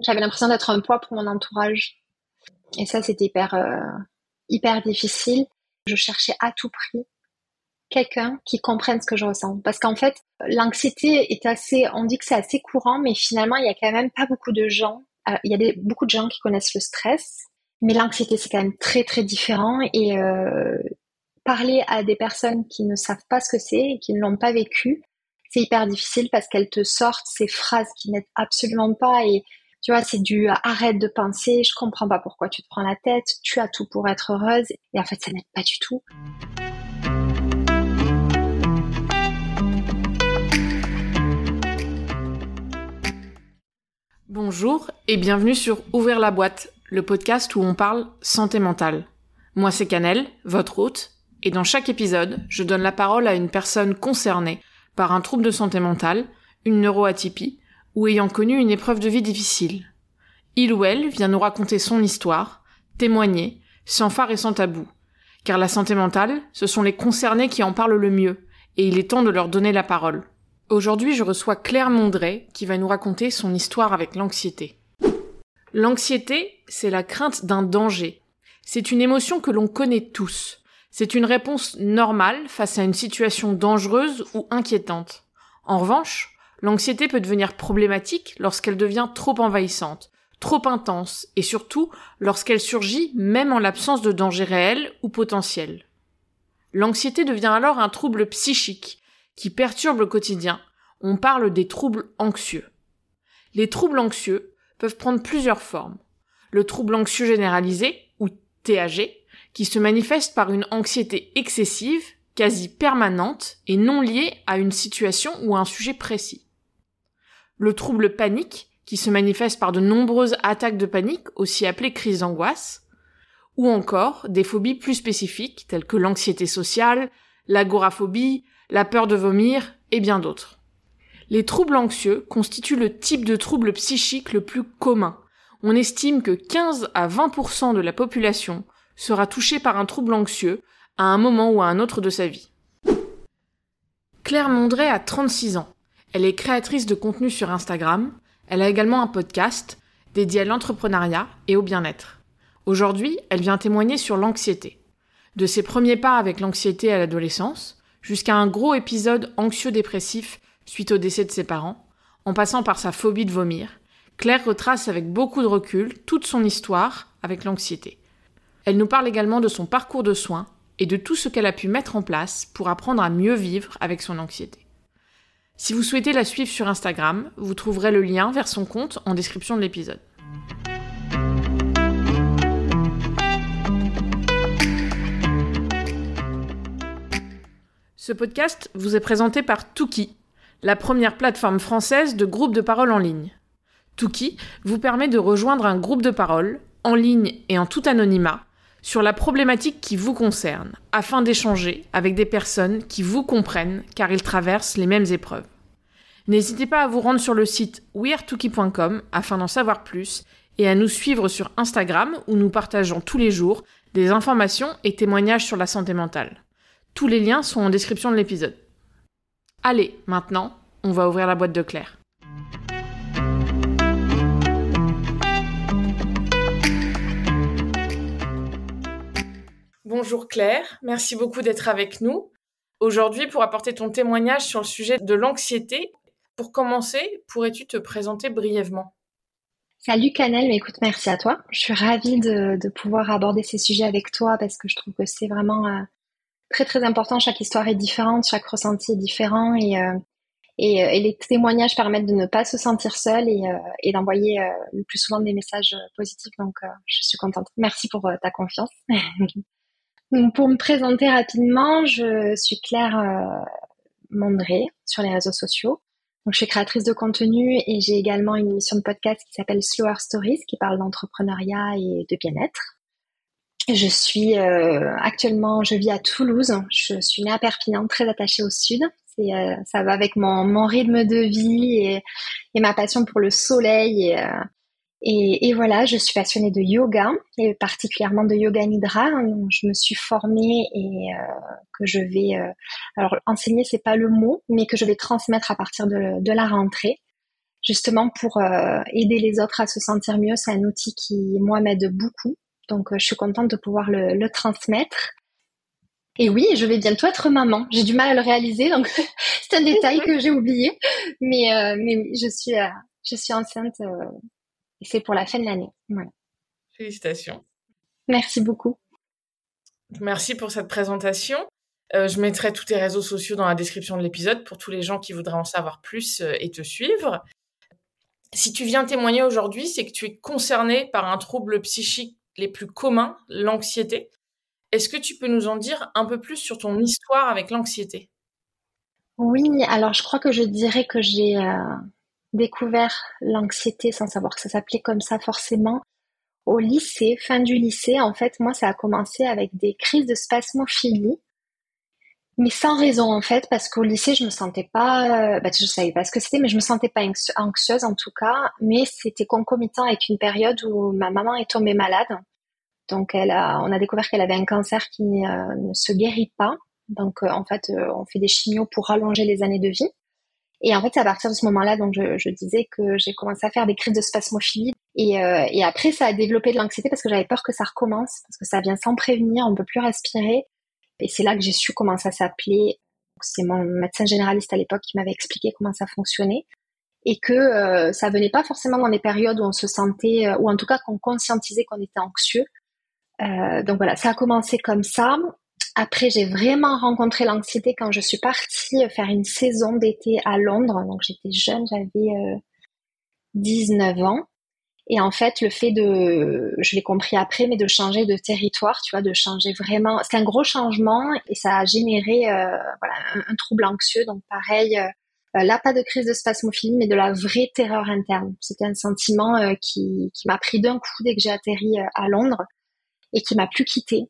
J'avais l'impression d'être un poids pour mon entourage. Et ça, c'était hyper, euh, hyper difficile. Je cherchais à tout prix quelqu'un qui comprenne ce que je ressens. Parce qu'en fait, l'anxiété est assez, on dit que c'est assez courant, mais finalement, il y a quand même pas beaucoup de gens. Euh, il y a beaucoup de gens qui connaissent le stress, mais l'anxiété, c'est quand même très, très différent. Et euh, parler à des personnes qui ne savent pas ce que c'est et qui ne l'ont pas vécu, c'est hyper difficile parce qu'elles te sortent ces phrases qui n'aident absolument pas et tu vois, c'est du arrête de penser, je comprends pas pourquoi tu te prends la tête, tu as tout pour être heureuse et en fait ça n'aide pas du tout. Bonjour et bienvenue sur Ouvrir la boîte, le podcast où on parle santé mentale. Moi c'est Canel, votre hôte, et dans chaque épisode, je donne la parole à une personne concernée par un trouble de santé mentale, une neuroatypie, ou ayant connu une épreuve de vie difficile. Il ou elle vient nous raconter son histoire, témoigner, sans phare et sans tabou. Car la santé mentale, ce sont les concernés qui en parlent le mieux, et il est temps de leur donner la parole. Aujourd'hui, je reçois Claire Mondret qui va nous raconter son histoire avec l'anxiété. L'anxiété, c'est la crainte d'un danger. C'est une émotion que l'on connaît tous. C'est une réponse normale face à une situation dangereuse ou inquiétante. En revanche, L'anxiété peut devenir problématique lorsqu'elle devient trop envahissante, trop intense, et surtout lorsqu'elle surgit même en l'absence de danger réel ou potentiel. L'anxiété devient alors un trouble psychique qui perturbe le quotidien. On parle des troubles anxieux. Les troubles anxieux peuvent prendre plusieurs formes. Le trouble anxieux généralisé, ou TAG, qui se manifeste par une anxiété excessive, quasi permanente et non liée à une situation ou à un sujet précis le trouble panique, qui se manifeste par de nombreuses attaques de panique, aussi appelées crises d'angoisse, ou encore des phobies plus spécifiques, telles que l'anxiété sociale, l'agoraphobie, la peur de vomir, et bien d'autres. Les troubles anxieux constituent le type de trouble psychique le plus commun. On estime que 15 à 20% de la population sera touchée par un trouble anxieux à un moment ou à un autre de sa vie. Claire Mondret a 36 ans. Elle est créatrice de contenu sur Instagram. Elle a également un podcast dédié à l'entrepreneuriat et au bien-être. Aujourd'hui, elle vient témoigner sur l'anxiété. De ses premiers pas avec l'anxiété à l'adolescence, jusqu'à un gros épisode anxieux-dépressif suite au décès de ses parents, en passant par sa phobie de vomir, Claire retrace avec beaucoup de recul toute son histoire avec l'anxiété. Elle nous parle également de son parcours de soins et de tout ce qu'elle a pu mettre en place pour apprendre à mieux vivre avec son anxiété. Si vous souhaitez la suivre sur Instagram, vous trouverez le lien vers son compte en description de l'épisode. Ce podcast vous est présenté par Tuki, la première plateforme française de groupe de parole en ligne. Tuki vous permet de rejoindre un groupe de parole, en ligne et en tout anonymat, sur la problématique qui vous concerne, afin d'échanger avec des personnes qui vous comprennent car ils traversent les mêmes épreuves. N'hésitez pas à vous rendre sur le site weartookie.com afin d'en savoir plus et à nous suivre sur Instagram où nous partageons tous les jours des informations et témoignages sur la santé mentale. Tous les liens sont en description de l'épisode. Allez, maintenant, on va ouvrir la boîte de Claire. Bonjour Claire, merci beaucoup d'être avec nous aujourd'hui pour apporter ton témoignage sur le sujet de l'anxiété. Pour commencer, pourrais-tu te présenter brièvement? Salut Canel, écoute, merci à toi. Je suis ravie de, pouvoir aborder ces sujets avec toi parce que je trouve que c'est vraiment euh, très très important. Chaque histoire est différente, chaque ressenti est différent et, euh, euh, les témoignages permettent de ne pas se sentir seul et, et d'envoyer le plus souvent des messages positifs. Donc, je suis contente. Merci pour ta confiance. pour me présenter rapidement, je suis Claire euh, Mondré sur les réseaux sociaux. Donc, je suis créatrice de contenu et j'ai également une émission de podcast qui s'appelle Slower Stories qui parle d'entrepreneuriat et de bien-être. Je suis euh, actuellement, je vis à Toulouse. Je suis née à Perpignan, très attachée au sud. Euh, ça va avec mon, rythme de vie et, et, ma passion pour le soleil et, euh, et, et, voilà, je suis passionnée de yoga et particulièrement de yoga nidra. Je me suis formée et euh, que je vais, euh, alors enseigner c'est pas le mot, mais que je vais transmettre à partir de, la rentrée. justement pour aider les autres à se sentir mieux. C'est un outil qui, moi, m'aide beaucoup. Donc, je suis contente de pouvoir le, le transmettre. Et oui, je vais bientôt être maman. J'ai du mal à le réaliser, donc c'est un détail que j'ai oublié. Mais, euh, mais oui, je suis, euh, je suis enceinte euh, et c'est pour la fin de l'année. Voilà. Félicitations. Merci beaucoup. Merci pour cette présentation. je mettrai tous tes réseaux sociaux dans la description de l'épisode pour tous les gens qui voudraient en savoir plus et te suivre. Si tu viens témoigner aujourd'hui, c'est que tu es concerné par un trouble psychique les plus communs, l'anxiété. Est-ce que tu peux nous en dire un peu plus sur ton histoire avec l'anxiété? Oui, alors je crois que je dirais que j'ai euh, découvert l'anxiété sans savoir que ça s'appelait comme ça forcément. Au lycée, fin du lycée, en fait, moi, ça a commencé avec des crises de spasmophilie, mais sans raison en fait, parce qu'au lycée, je me sentais pas, euh, bah, je savais pas ce que c'était, mais je me sentais pas anxieuse en tout cas, mais c'était concomitant avec une période où ma maman est tombée malade. Donc, elle on a découvert qu'elle avait un cancer qui euh, ne se guérit pas. Donc, euh, en fait, on fait des chimios pour rallonger les années de vie. Et en fait, c'est à partir de ce moment-là, donc je, je disais que j'ai commencé à faire des crises de spasmophilie. Et, et après, ça a développé de l'anxiété parce que j'avais peur que ça recommence, parce que ça vient sans prévenir, on peut plus respirer. Et c'est là que j'ai su comment ça s'appelait. C'est mon médecin généraliste à l'époque qui m'avait expliqué comment ça fonctionnait et que ça venait pas forcément dans des périodes où on se sentait, ou en tout cas qu'on conscientisait qu'on était anxieux, euh, donc voilà, ça a commencé comme ça. Après, j'ai vraiment rencontré l'anxiété quand je suis partie faire une saison d'été à Londres. Donc j'étais jeune, j'avais 19 euh, ans. Et en fait, le fait de, je l'ai compris après, mais de changer de territoire, tu vois, de changer vraiment, c'est un gros changement et ça a généré euh, voilà, un, trouble anxieux. Donc pareil, là pas de crise de spasmophilie, mais de la vraie terreur interne. C'était un sentiment qui, qui m'a pris d'un coup dès que j'ai atterri à Londres et qui m'a plus quittée.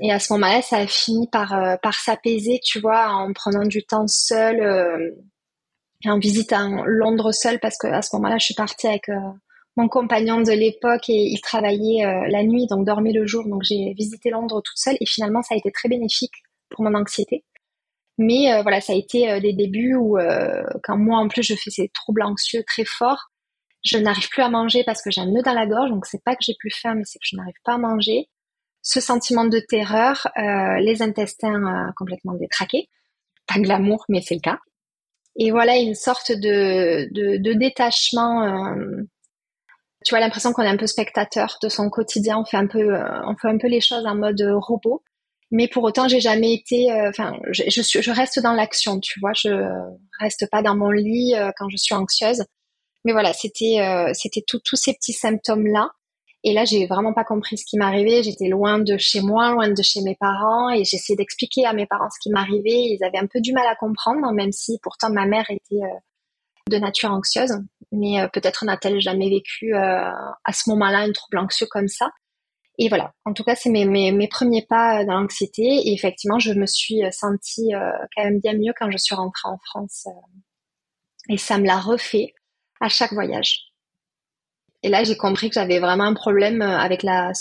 Et à ce moment-là, ça a fini par, euh, par s'apaiser, tu vois, en prenant du temps seul, euh, en visitant Londres seul, parce que à ce moment-là, je suis partie avec euh, mon compagnon de l'époque et il travaillait la nuit, donc dormait le jour. Donc j'ai visité Londres toute seule et finalement, ça a été très bénéfique pour mon anxiété. Mais voilà, ça a été des débuts où, quand moi en plus je fais ces troubles anxieux très forts, je n'arrive plus à manger parce que j'ai un nœud dans la gorge, donc c'est pas que j'ai plus faim, mais c'est que je n'arrive pas à manger. Ce sentiment de terreur, euh, les intestins euh, complètement détraqués, pas glamour, mais c'est le cas. Et voilà une sorte de, de, détachement. Euh, tu vois l'impression qu'on est un peu spectateur de son quotidien. On fait un peu, on fait un peu les choses en mode robot. Mais pour autant, j'ai jamais été. Enfin, je, je, reste dans l'action. Tu vois, je reste pas dans mon lit quand je suis anxieuse mais voilà, c'était euh, c'était tous ces petits symptômes là. Et là, j'ai vraiment pas compris ce qui m'arrivait. J'étais loin de chez moi, loin de chez mes parents, et j'essayais d'expliquer à mes parents ce qui m'arrivait. Ils avaient un peu du mal à comprendre, même si pourtant ma mère était euh, de nature anxieuse. Mais euh, peut-être n'a-t-elle jamais vécu à ce moment-là un trouble anxieux comme ça. Et voilà, en tout cas, c'est mes, mes, mes, premiers pas dans l'anxiété. Et effectivement, je me suis sentie quand même bien mieux quand je suis rentrée en France. et ça me l'a refait à chaque voyage. Et là, j'ai compris que j'avais vraiment un problème euh, avec la,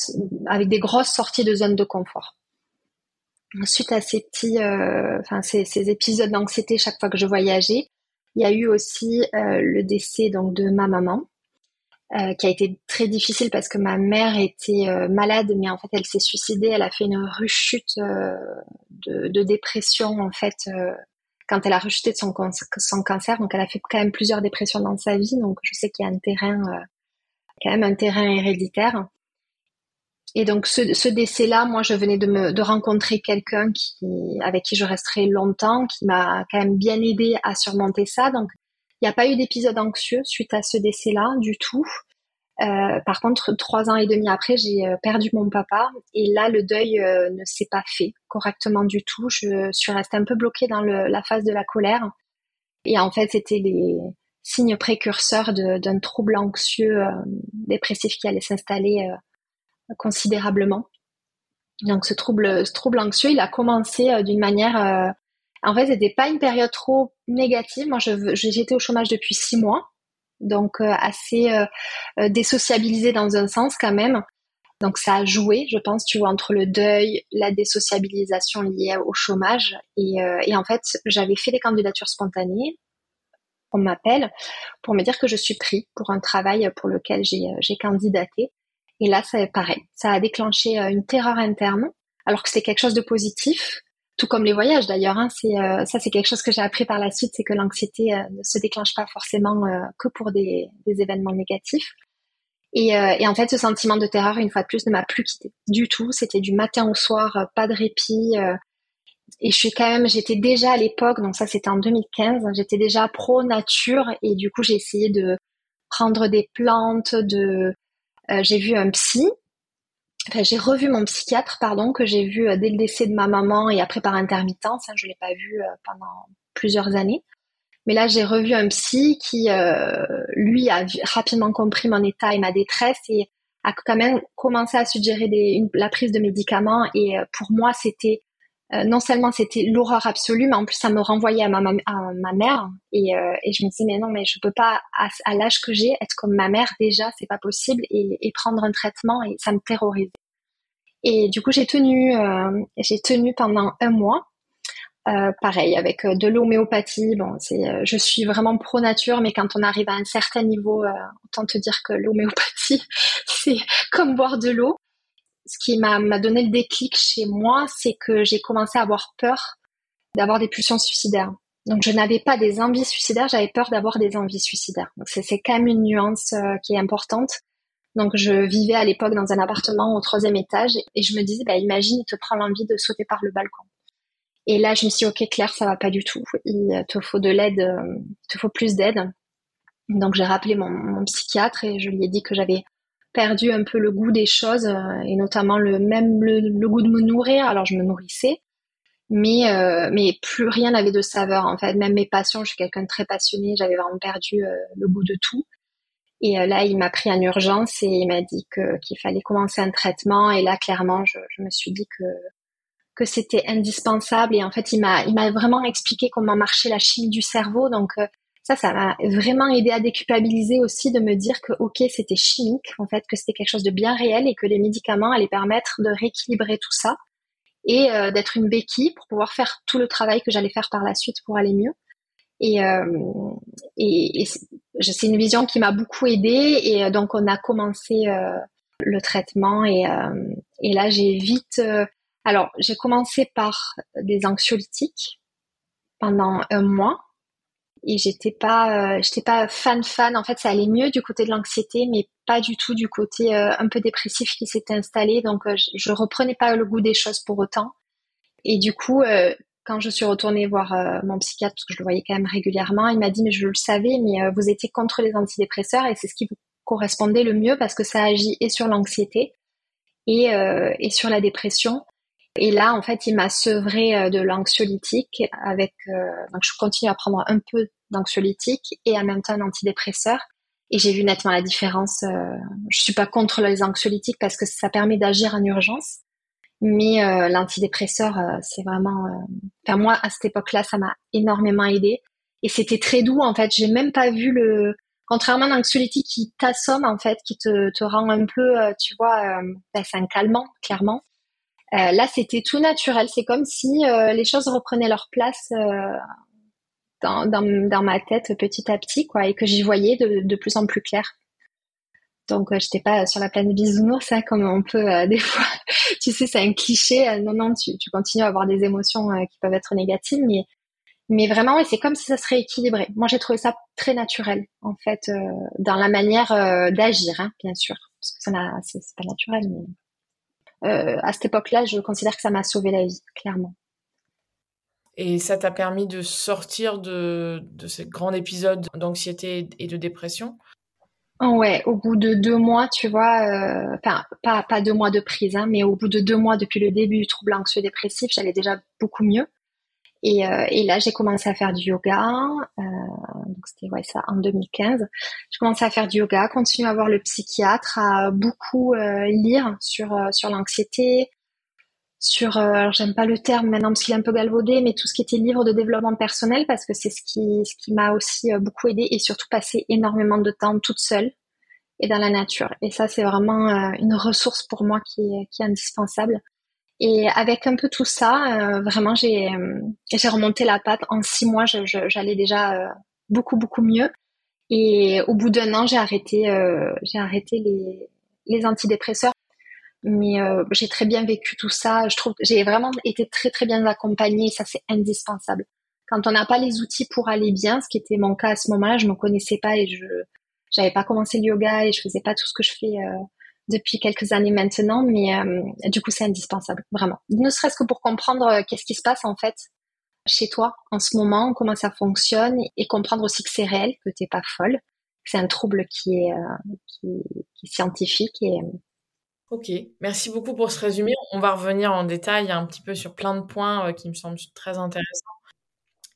avec des grosses sorties de zone de confort. Suite à ces petits, euh, enfin ces, ces, épisodes d'anxiété chaque fois que je voyageais, il y a eu aussi euh, le décès donc de ma maman, euh, qui a été très difficile parce que ma mère était euh, malade, mais en fait elle s'est suicidée. Elle a fait une rechute de, de, dépression en fait quand elle a rejeté son, son cancer. Donc, elle a fait quand même plusieurs dépressions dans sa vie. Donc, je sais qu'il y a un terrain, euh, quand même un terrain héréditaire. Et donc, ce, décès-là, moi, je venais de rencontrer quelqu'un avec qui je resterai longtemps, qui m'a quand même bien aidé à surmonter ça. Donc, il n'y a pas eu d'épisode anxieux suite à ce décès-là du tout. Euh, par contre, trois ans et demi après, j'ai euh, perdu mon papa et là, le deuil euh, ne s'est pas fait correctement du tout. Je suis restée un peu bloquée dans la phase de la colère et en fait, c'était les signes précurseurs d'un trouble anxieux dépressif qui allait s'installer considérablement. Donc, ce trouble, ce trouble anxieux, il a commencé d'une manière. en fait, c'était pas une période trop négative. Moi, j'étais au chômage depuis six mois donc euh, assez euh, euh, désociabilisé dans un sens quand même. Donc ça a joué, je pense, tu vois, entre le deuil, la désociabilisation liée au chômage. Et, et en fait, j'avais fait des candidatures spontanées. On m'appelle pour me dire que je suis pris pour un travail pour lequel j'ai candidaté. Et là, c'est pareil. Ça a déclenché une terreur interne, alors que c'était quelque chose de positif, tout comme les voyages d'ailleurs. Hein, c'est ça, c'est quelque chose que j'ai appris par la suite, c'est que l'anxiété ne se déclenche pas forcément que pour des, des événements négatifs. Et, et, en fait, ce sentiment de terreur, une fois de plus, ne m'a plus quitté du tout. C'était du matin au soir, pas de répit et je suis quand même, j'étais déjà à l'époque, donc ça c'était en 2015, j'étais déjà pro nature et du coup j'ai essayé de prendre des plantes, de, euh, j'ai vu un psy, enfin j'ai revu mon psychiatre pardon que j'ai vu euh, dès le décès de ma maman et après par intermittence, hein, je l'ai pas vu euh, pendant plusieurs années. Mais là, j'ai revu un psy qui, lui, a rapidement compris mon état et ma détresse et a quand même commencé à suggérer des, la prise de médicaments. Et pour moi, c'était euh, non seulement c'était l'horreur absolue, mais en plus ça me renvoyait à ma, à ma mère et, euh, et, je me disais mais non mais je peux pas à, l'âge que j'ai être comme ma mère déjà c'est pas possible et, et, prendre un traitement et ça me terrorisait. Et du coup j'ai tenu euh, j'ai tenu pendant un mois euh, pareil avec de l'homéopathie. Bon c'est je suis vraiment pro nature mais quand on arrive à un certain niveau autant te dire que l'homéopathie c'est comme boire de l'eau ce qui m'a donné le déclic chez moi, c'est que j'ai commencé à avoir peur d'avoir des pulsions suicidaires. Donc je n'avais pas des envies suicidaires, j'avais peur d'avoir des envies suicidaires. Donc c'est quand même une nuance euh, qui est importante. Donc je vivais à l'époque dans un appartement au troisième étage et je me disais, bah, imagine, il te prend l'envie de sauter par le balcon. Et là, je me suis dit, ok, Claire, ça va pas du tout. Il te faut de l'aide, euh, il te faut plus d'aide. Donc j'ai rappelé mon, mon, psychiatre et je lui ai dit que j'avais perdu un peu le goût des choses euh, et notamment le même le, goût de me nourrir. Alors je me nourrissais, mais euh, mais plus rien n'avait de saveur en fait. Même mes passions, je suis quelqu'un de très passionné, j'avais vraiment perdu euh, le goût de tout. Et là, il m'a pris en urgence et il m'a dit que qu'il fallait commencer un traitement. Et là, clairement, je, je me suis dit que que c'était indispensable. Et en fait, il m'a il m'a vraiment expliqué comment marchait la chimie du cerveau. Donc ça, ça m'a vraiment aidé à déculpabiliser aussi de me dire que ok, c'était chimique, en fait, que c'était quelque chose de bien réel et que les médicaments allaient permettre de rééquilibrer tout ça et euh, d'être une béquille pour pouvoir faire tout le travail que j'allais faire par la suite pour aller mieux. Et, euh, et, c'est une vision qui m'a beaucoup aidée et euh, donc on a commencé le traitement et, et là j'ai vite alors j'ai commencé par des anxiolytiques pendant un mois et j'étais pas euh, j'étais pas fan fan. En fait ça allait mieux du côté de l'anxiété mais pas du tout du côté euh, un peu dépressif qui s'était installé. Donc euh, je, reprenais pas le goût des choses pour autant. Et du coup quand je suis retournée voir mon psychiatre parce que je le voyais quand même régulièrement il m'a dit mais je le savais mais vous étiez contre les antidépresseurs et c'est ce qui vous correspondait le mieux parce que ça agit et sur l'anxiété et, et sur la dépression et là, en fait, il m'a sevré euh, de l'anxiolytique avec, euh, donc je continue à prendre un peu d'anxiolytique et en même temps un antidépresseur. Et j'ai vu nettement la différence. Euh, je suis pas contre les anxiolytiques parce que ça permet d'agir en urgence, mais l'antidépresseur, c'est vraiment. Enfin moi, à cette époque-là, ça m'a énormément aidé. Et c'était très doux en fait. J'ai même pas vu le. Contrairement à l'anxiolytique qui t'assomme en fait, qui te, te rend un peu, tu vois, ben, c'est un calmant clairement. Euh, là, c'était tout naturel. C'est comme si euh, les choses reprenaient leur place euh, dans, dans, ma tête petit à petit, quoi, et que j'y voyais de, de, plus en plus clair. Donc, euh, j'étais pas sur la planète bisounours, hein, comme on peut des fois. tu sais, c'est un cliché. non, non, tu, tu, continues à avoir des émotions qui peuvent être négatives, mais mais vraiment, ouais, c'est comme si ça serait équilibré. Moi, j'ai trouvé ça très naturel, en fait, dans la manière d'agir, hein, bien sûr, parce que ça c'est pas naturel, mais à cette époque-là, je considère que ça m'a sauvé la vie, clairement. Et ça t'a permis de sortir de, de ce grand épisode d'anxiété et de dépression? Ouais, au bout de deux mois, tu vois, euh, enfin pas pas deux mois de prise, hein, mais au bout de deux mois depuis le début du trouble anxieux dépressif, j'allais déjà beaucoup mieux. Et, euh, et là, j'ai commencé à faire du yoga. Euh, donc c'était ouais ça en 2015. J'ai commencé à faire du yoga, continuer à voir le psychiatre, à beaucoup euh, lire sur sur l'anxiété, sur j'aime pas le terme maintenant parce qu'il est un peu galvaudé, mais tout ce qui était livre de développement personnel parce que c'est ce qui ce qui m'a aussi beaucoup aidé et surtout passer énormément de temps toute seule et dans la nature. Et ça c'est vraiment une ressource pour moi qui qui est indispensable. Et avec un peu tout ça, euh, vraiment, j'ai euh, j'ai remonté la patte. En six mois, j'allais déjà euh, beaucoup beaucoup mieux. Et au bout d'un an, j'ai arrêté, j'ai arrêté les, les antidépresseurs. Mais euh, j'ai très bien vécu tout ça. Je trouve, j'ai vraiment été très très bien accompagnée. Ça c'est indispensable. Quand on n'a pas les outils pour aller bien, ce qui était mon cas à ce moment-là, je me connaissais pas et je, j'avais pas commencé le yoga et je faisais pas tout ce que je fais euh, depuis quelques années maintenant. Mais euh, du coup, c'est indispensable, vraiment. Ne serait-ce que pour comprendre euh, qu'est-ce qui se passe en fait chez toi en ce moment, comment ça fonctionne et comprendre aussi que c'est réel, que t'es pas folle, c'est un trouble qui est, euh, scientifique Ok, merci beaucoup pour ce résumé. On va revenir en détail un petit peu sur plein de points qui me semblent très intéressants.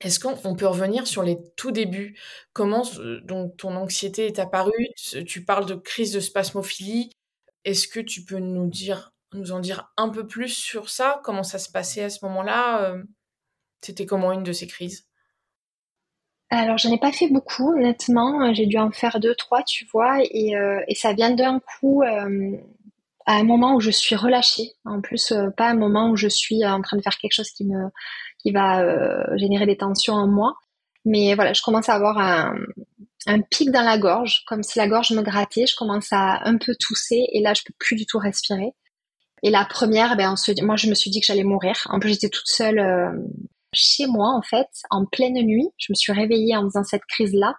Est-ce qu'on peut revenir sur les tout débuts? Comment donc ton anxiété est apparue? Tu parles de crise de spasmophilie. Est-ce que tu peux nous en dire un peu plus sur ça? Comment ça se passait à ce moment-là? C'était comment une de ces crises? Alors, j'en ai pas fait beaucoup, honnêtement. J'ai dû en faire deux, trois, tu vois, et, euh, ça vient d'un coup euh, à un moment où je suis relâchée. En plus, euh, pas un moment où je suis en train de faire quelque chose qui va euh, générer des tensions en moi. Mais voilà, je commence à avoir un, un pic dans la gorge, comme si la gorge me grattait. Je commence à un peu tousser et là, je peux plus du tout respirer. Et la première, ben, on se, moi, je me suis dit que j'allais mourir. En plus, j'étais toute seule euh, chez moi, en fait, en pleine nuit. Je me suis réveillée en faisant cette crise-là.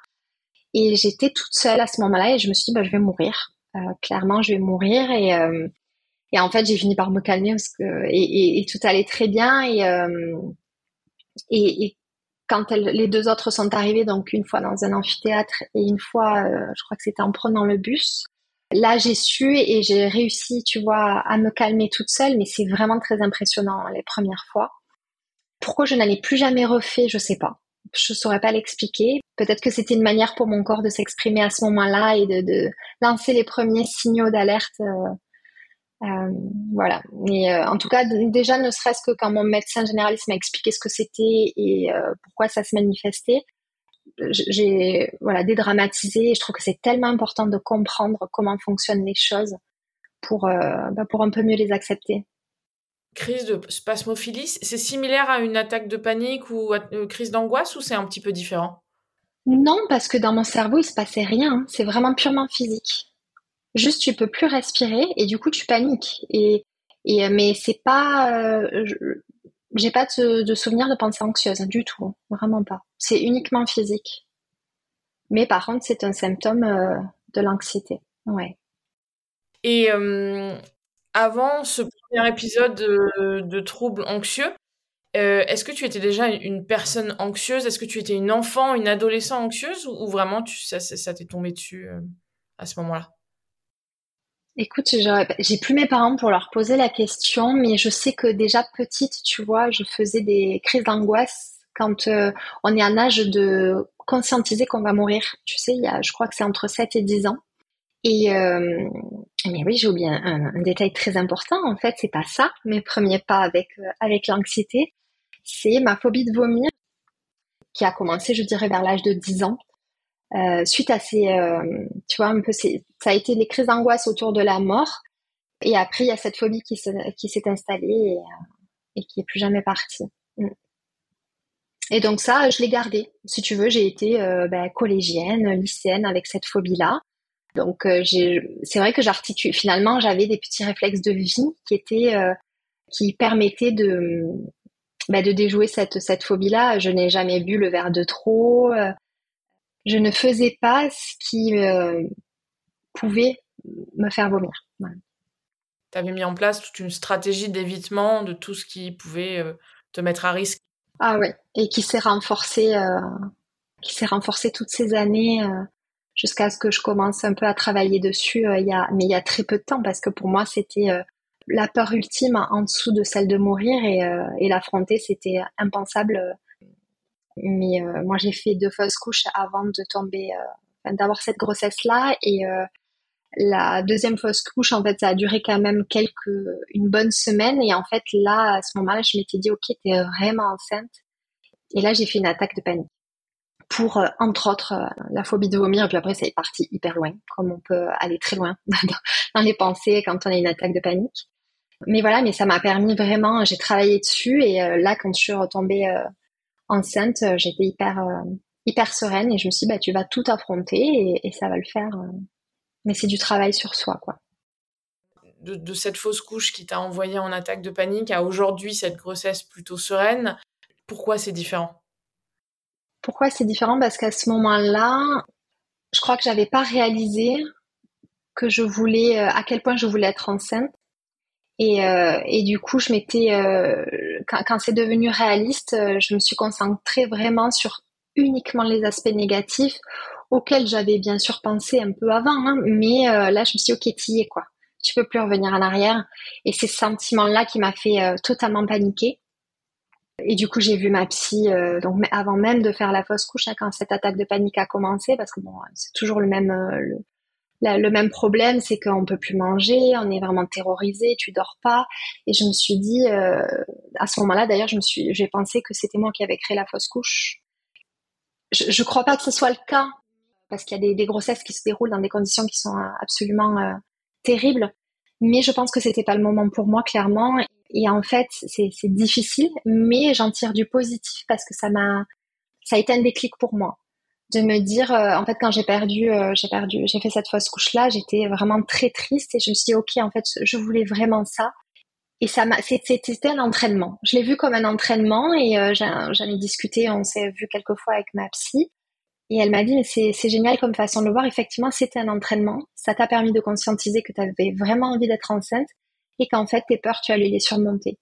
Et j'étais toute seule à ce moment-là et je me suis dit, ben, je vais mourir. Euh, clairement, je vais mourir. Et, euh, et en fait, j'ai fini par me calmer parce que et tout allait très bien. Et, euh, et, quand les deux autres sont arrivés, donc une fois dans un amphithéâtre et une fois, euh, je crois que c'était en prenant le bus, là j'ai su et j'ai réussi, tu vois, à me calmer toute seule, mais c'est vraiment très impressionnant les premières fois. Pourquoi je ai plus jamais refait, je sais pas. Je saurais pas l'expliquer. Peut-être que c'était une manière pour mon corps de s'exprimer à ce moment-là et de, de, lancer les premiers signaux d'alerte euh, euh, voilà. Mais euh, en tout cas, déjà, ne serait-ce que quand mon médecin généraliste m'a expliqué ce que c'était et euh, pourquoi ça se manifestait, j'ai voilà dédramatisé. Et je trouve que c'est tellement important de comprendre comment fonctionnent les choses pour bah, pour un peu mieux les accepter. Crise de spasmophilie, c'est similaire à une attaque de panique ou une crise d'angoisse ou c'est un petit peu différent? Non, parce que dans mon cerveau il se passait rien. C'est vraiment purement physique. Juste, tu peux plus respirer et du coup, tu paniques. Et, et mais c'est pas, euh, j'ai pas de, de, souvenir de pensée anxieuse du tout, vraiment pas. C'est uniquement physique. Mais par contre, c'est un symptôme euh, de l'anxiété. Ouais. Et euh, avant ce premier épisode de, troubles anxieux, euh, est-ce que tu étais déjà une personne anxieuse? Est-ce que tu étais une enfant, une adolescente anxieuse? Ou, vraiment ça, t'est tombé dessus euh, à ce moment-là? Écoute, j'ai plus mes parents pour leur poser la question, mais je sais que déjà petite, tu vois, je faisais des crises d'angoisse quand euh, on est en âge de conscientiser qu'on va mourir. Tu sais, il y a, je crois que c'est entre 7 et 10 ans. Et euh, mais oui, j'ai oublié un, un, détail très important. En fait, c'est pas ça. Mes premiers pas avec euh, avec l'anxiété, c'est ma phobie de vomir qui a commencé, je dirais, vers l'âge de 10 ans. Euh, suite à ces, euh, tu vois, un peu, ça a été les crises d'angoisse autour de la mort. Et après, il y a cette phobie qui s'est qui installée et, euh, et, qui est plus jamais partie. Mm. Et donc ça, je l'ai gardé. Si tu veux, j'ai été ben, collégienne, lycéenne avec cette phobie-là. Donc c'est vrai que j'articule. Finalement, j'avais des petits réflexes de vie qui étaient, qui permettaient de, ben, de déjouer cette cette phobie-là. Je n'ai jamais bu le verre de trop je ne faisais pas ce qui euh, pouvait me faire vomir. Tu avais mis en place toute une stratégie d'évitement de tout ce qui pouvait euh, te mettre à risque. Ah oui, et qui s'est renforcée, euh, qui s'est renforcée toutes ces années jusqu'à ce que je commence un peu à travailler dessus. il y a, mais il y a très peu de temps parce que pour moi c'était la peur ultime en dessous de celle de mourir et, et l'affronter c'était impensable mais euh, moi, j'ai fait deux fausses couches avant de tomber, euh, d'avoir cette grossesse-là. Et euh, la deuxième fausse couche, en fait, ça a duré quand même quelques, une bonne semaine. Et en fait, là, à ce moment-là, je m'étais dit, OK, t'es vraiment enceinte. Et là, j'ai fait une attaque de panique. Pour, entre autres, la phobie de vomir. Et puis après, ça est parti hyper loin, comme on peut aller très loin dans les pensées quand on a une attaque de panique. Mais voilà, mais ça m'a permis vraiment, j'ai travaillé dessus. Et là, quand je suis retombée enceinte, euh, j'étais hyper, euh, hyper sereine et je me suis dit, bah, tu vas tout affronter et, ça va le faire. Mais c'est du travail sur soi, quoi. De, cette fausse couche qui t'a envoyé en attaque de panique à aujourd'hui cette grossesse plutôt sereine, pourquoi c'est différent? Pourquoi c'est différent? Parce qu'à ce moment-là, je crois que j'avais pas réalisé que je voulais, à quel point je voulais être enceinte. Et, euh, et du coup, je m'étais, euh, quand, quand c'est devenu réaliste, euh, je me suis concentrée vraiment sur uniquement les aspects négatifs auxquels j'avais bien sûr pensé un peu avant, hein, mais là, je me suis dit, ok, t'y es quoi. Tu peux plus revenir en arrière. Et c'est ce sentiment-là qui m'a fait totalement paniquer. Et du coup, j'ai vu ma psy, donc avant même de faire la fausse couche, hein, quand cette attaque de panique a commencé, parce que bon, c'est toujours le même, le même problème, c'est qu'on peut plus manger, on est vraiment terrorisé, tu dors pas. Et je me suis dit, euh, à ce moment-là, d'ailleurs, je me suis, j'ai pensé que c'était moi qui avais créé la fausse couche. Je, je crois pas que ce soit le cas, parce qu'il y a des, grossesses qui se déroulent dans des conditions qui sont absolument euh, terribles. Mais je pense que c'était pas le moment pour moi, clairement. Et en fait, c'est difficile, mais j'en tire du positif parce que ça m'a, ça a été un déclic pour moi de me dire euh, en fait quand j'ai perdu euh, j'ai perdu j'ai fait cette fausse couche là j'étais vraiment très triste et je me suis dit ok en fait je voulais vraiment ça. Et ça m'a c'était un entraînement. Je l'ai vu comme un entraînement et euh, j'en ai discuté on s'est vu quelques fois avec ma psy. Et elle m'a dit mais c'est génial comme façon de le voir. Effectivement c'était un entraînement. Ça t'a permis de conscientiser que tu avais vraiment envie d'être enceinte et qu'en fait tes peurs tu allais les surmonter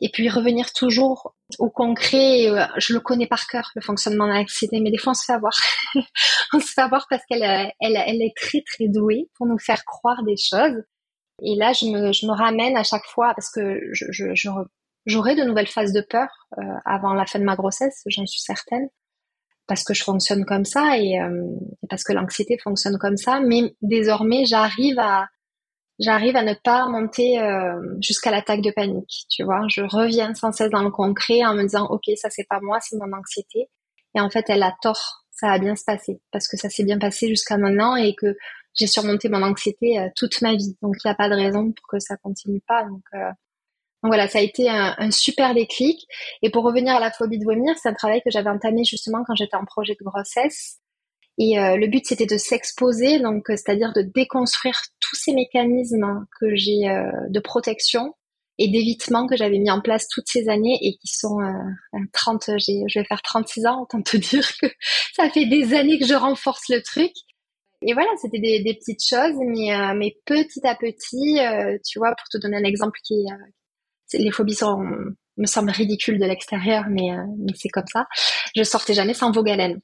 et puis revenir toujours au concret. Euh, je le connais par cœur, le fonctionnement de l'anxiété, mais des fois on se fait avoir. on se fait avoir parce qu'elle euh, elle, elle est très très douée pour nous faire croire des choses. Et là, je me, je me ramène à chaque fois parce que je, je, j'aurai de nouvelles phases de peur euh, avant la fin de ma grossesse, j'en suis certaine, parce que je fonctionne comme ça et parce que l'anxiété fonctionne comme ça. Mais désormais, j'arrive à, j'arrive à ne pas monter euh, jusqu'à l'attaque de panique, tu vois. Je reviens sans cesse dans le concret en me disant, ok, ça c'est pas moi, c'est mon anxiété. Et en fait, elle a tort, ça va bien se passer parce que ça s'est bien passé jusqu'à maintenant et que j'ai surmonté mon anxiété euh, toute ma vie. Donc il n'y a pas de raison pour que ça continue pas. Donc, euh, donc voilà, ça a été un, un, super déclic. Et pour revenir à la phobie de vomir, c'est un travail que j'avais entamé justement quand j'étais en projet de grossesse. Et euh, le but, c'était de s'exposer, donc euh, c'est-à-dire de déconstruire tous ces mécanismes que j'ai euh, de protection et d'évitement que j'avais mis en place toutes ces années et qui sont 30, je vais faire 36 ans, autant te dire que ça fait des années que je renforce le truc. Et voilà, c'était des, des, petites choses, mais, mais petit à petit, tu vois, pour te donner un exemple qui les phobies sont, me semblent ridicules de l'extérieur, mais, mais c'est comme ça. Je sortais jamais sans vos galènes.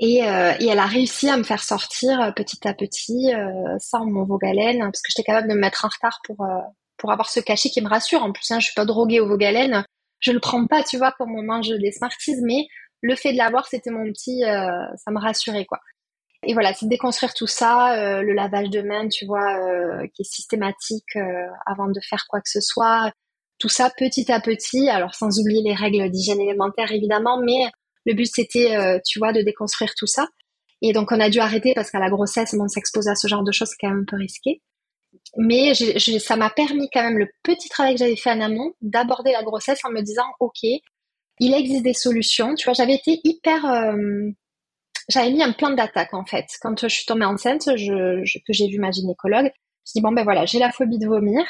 Et, euh, et, elle a réussi à me faire sortir euh, petit à petit euh, sans mon Vogalène, parce que j'étais capable de me mettre en retard pour euh, pour avoir ce cachet qui me rassure. En plus, hein, je suis pas droguée au Vogalène, je le prends pas, tu vois, comme on mange des Smarties, mais le fait de l'avoir, c'était mon petit, ça me rassurait quoi. Et voilà, c'est déconstruire tout ça, le lavage de mains, tu vois, qui est systématique avant de faire quoi que ce soit. Tout ça petit à petit, alors sans oublier les règles d'hygiène élémentaire évidemment, mais le but, c'était, euh, tu vois, de déconstruire tout ça. Et donc, on a dû arrêter parce qu'à la grossesse, on s'exposer à ce genre de choses, c'est quand même un peu risqué. Mais ça m'a permis quand même le petit travail que j'avais fait en amont d'aborder la grossesse en me disant, OK, il existe des solutions. Tu vois, j'avais été hyper... Euh, j'avais mis un plan d'attaque, en fait. Quand je suis tombée enceinte, que j'ai vu ma gynécologue, je dis, bon, ben voilà, j'ai la phobie de vomir.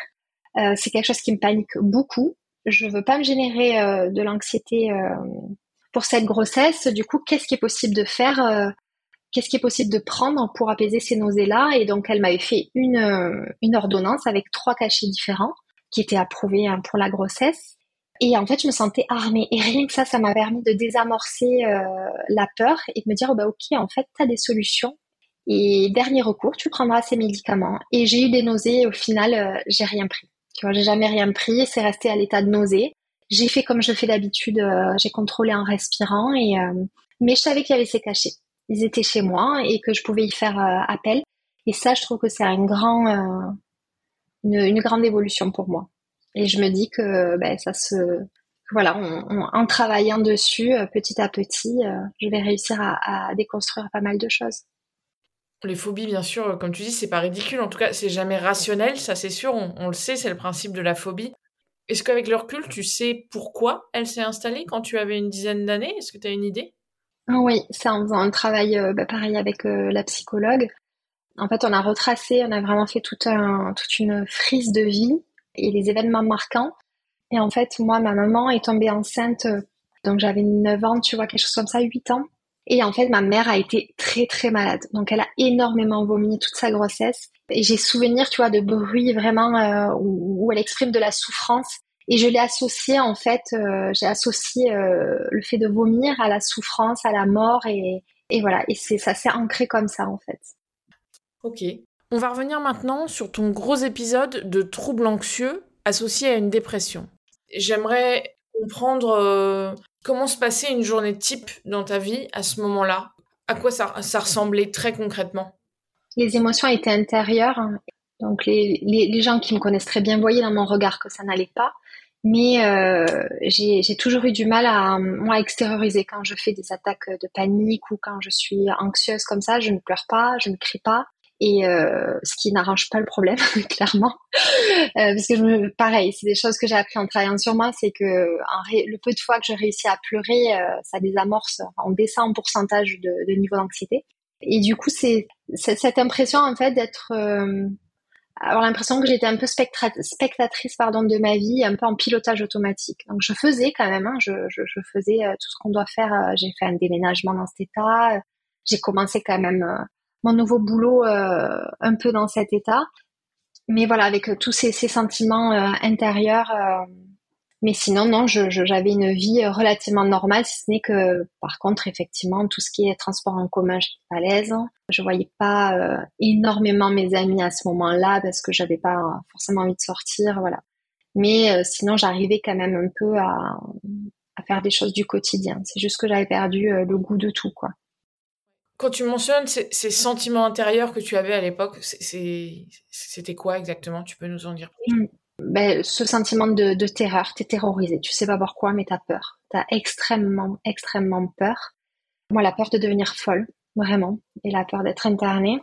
Euh, c'est quelque chose qui me panique beaucoup. Je veux pas me générer de l'anxiété pour cette grossesse, du coup, qu'est-ce qui est possible de faire euh, Qu'est-ce qui est possible de prendre pour apaiser ces nausées-là? Et donc, elle m'avait fait une, euh, une ordonnance avec trois cachets différents qui étaient approuvés hein, pour la grossesse. Et en fait, je me sentais armée. Et rien que ça, ça m'a permis de désamorcer euh, la peur et de me dire, bah ok, en fait, tu as des solutions. Et dernier recours, tu prendras ces médicaments. Et j'ai eu des nausées et au final, j'ai rien pris. Tu vois, j'ai jamais rien pris. C'est resté à l'état de nausée. J'ai fait comme je fais d'habitude, euh, j'ai contrôlé en respirant et euh, mais je savais qu'il y avait ces cachets. Ils étaient chez moi et que je pouvais y faire euh, appel. Et ça, je trouve que c'est un grand, une, grande évolution pour moi. Et je me dis que ben, ça se, voilà, en travaillant dessus petit à petit, je vais réussir à, déconstruire pas mal de choses. Les phobies, bien sûr, comme tu dis, c'est pas ridicule. En tout cas, c'est jamais rationnel, ça c'est sûr. on le sait, c'est le principe de la phobie. Est-ce qu'avec le recul, tu sais pourquoi elle s'est installée quand tu avais une dizaine d'années? Est-ce que tu as une idée? Ah oui, c'est en faisant un travail bah, pareil avec la psychologue. En fait, on a retracé, on a vraiment fait tout un, toute une frise de vie et les événements marquants. Et en fait, moi, ma maman est tombée enceinte, donc j'avais 9 ans, tu vois, quelque chose comme ça, 8 ans. Et en fait, ma mère a été très très malade. Donc elle a énormément vomi toute sa grossesse. Et j'ai souvenir, tu vois, de bruits vraiment euh, où, elle exprime de la souffrance. Et je l'ai associé en fait, euh, j'ai associé euh, le fait de vomir à la souffrance, à la mort, et, voilà. Et ça s'est ancré comme ça en fait. Ok. On va revenir maintenant sur ton gros épisode de troubles anxieux associé à une dépression. J'aimerais comprendre comment se passait une journée type dans ta vie à ce moment-là? À quoi ça ressemblait très concrètement? Les émotions étaient intérieures. Donc les, les, gens qui me connaissent très bien voyaient dans mon regard que ça n'allait pas. Mais euh, j'ai toujours eu du mal à moi extérioriser quand je fais des attaques de panique ou quand je suis anxieuse comme ça. Je ne pleure pas, je ne crie pas et euh, ce qui n'arrange pas le problème clairement euh, parce que je me, pareil c'est des choses que j'ai appris en travaillant sur moi c'est que le peu de fois que je réussis à pleurer euh, ça désamorce on descend en pourcentage de, de niveau d'anxiété et du coup c'est cette impression en fait d'être euh, avoir l'impression que j'étais un peu spectatrice pardon de ma vie un peu en pilotage automatique donc je faisais quand même hein, je, je, je, faisais tout ce qu'on doit faire j'ai fait un déménagement dans cet état j'ai commencé quand même mon nouveau boulot euh, un peu dans cet état. Mais voilà, avec tous ces, sentiments euh, intérieurs. Euh, mais sinon, non, j'avais une vie relativement normale, si ce n'est que, par contre, effectivement, tout ce qui est transport en commun, je pas à l'aise. Je voyais pas énormément mes amis à ce moment-là parce que j'avais pas forcément envie de sortir, voilà. Mais sinon, j'arrivais quand même un peu à, à, faire des choses du quotidien. C'est juste que j'avais perdu le goût de tout, quoi. Quand tu mentionnes ces, sentiments intérieurs que tu avais à l'époque, c'était quoi exactement? Tu peux nous en dire plus? Mm. Ben, Ce sentiment de, de terreur, es terrorisé. Tu sais pas pourquoi, mais tu as peur. Tu as extrêmement, extrêmement peur. Moi, la peur de devenir folle, vraiment, et la peur d'être internée.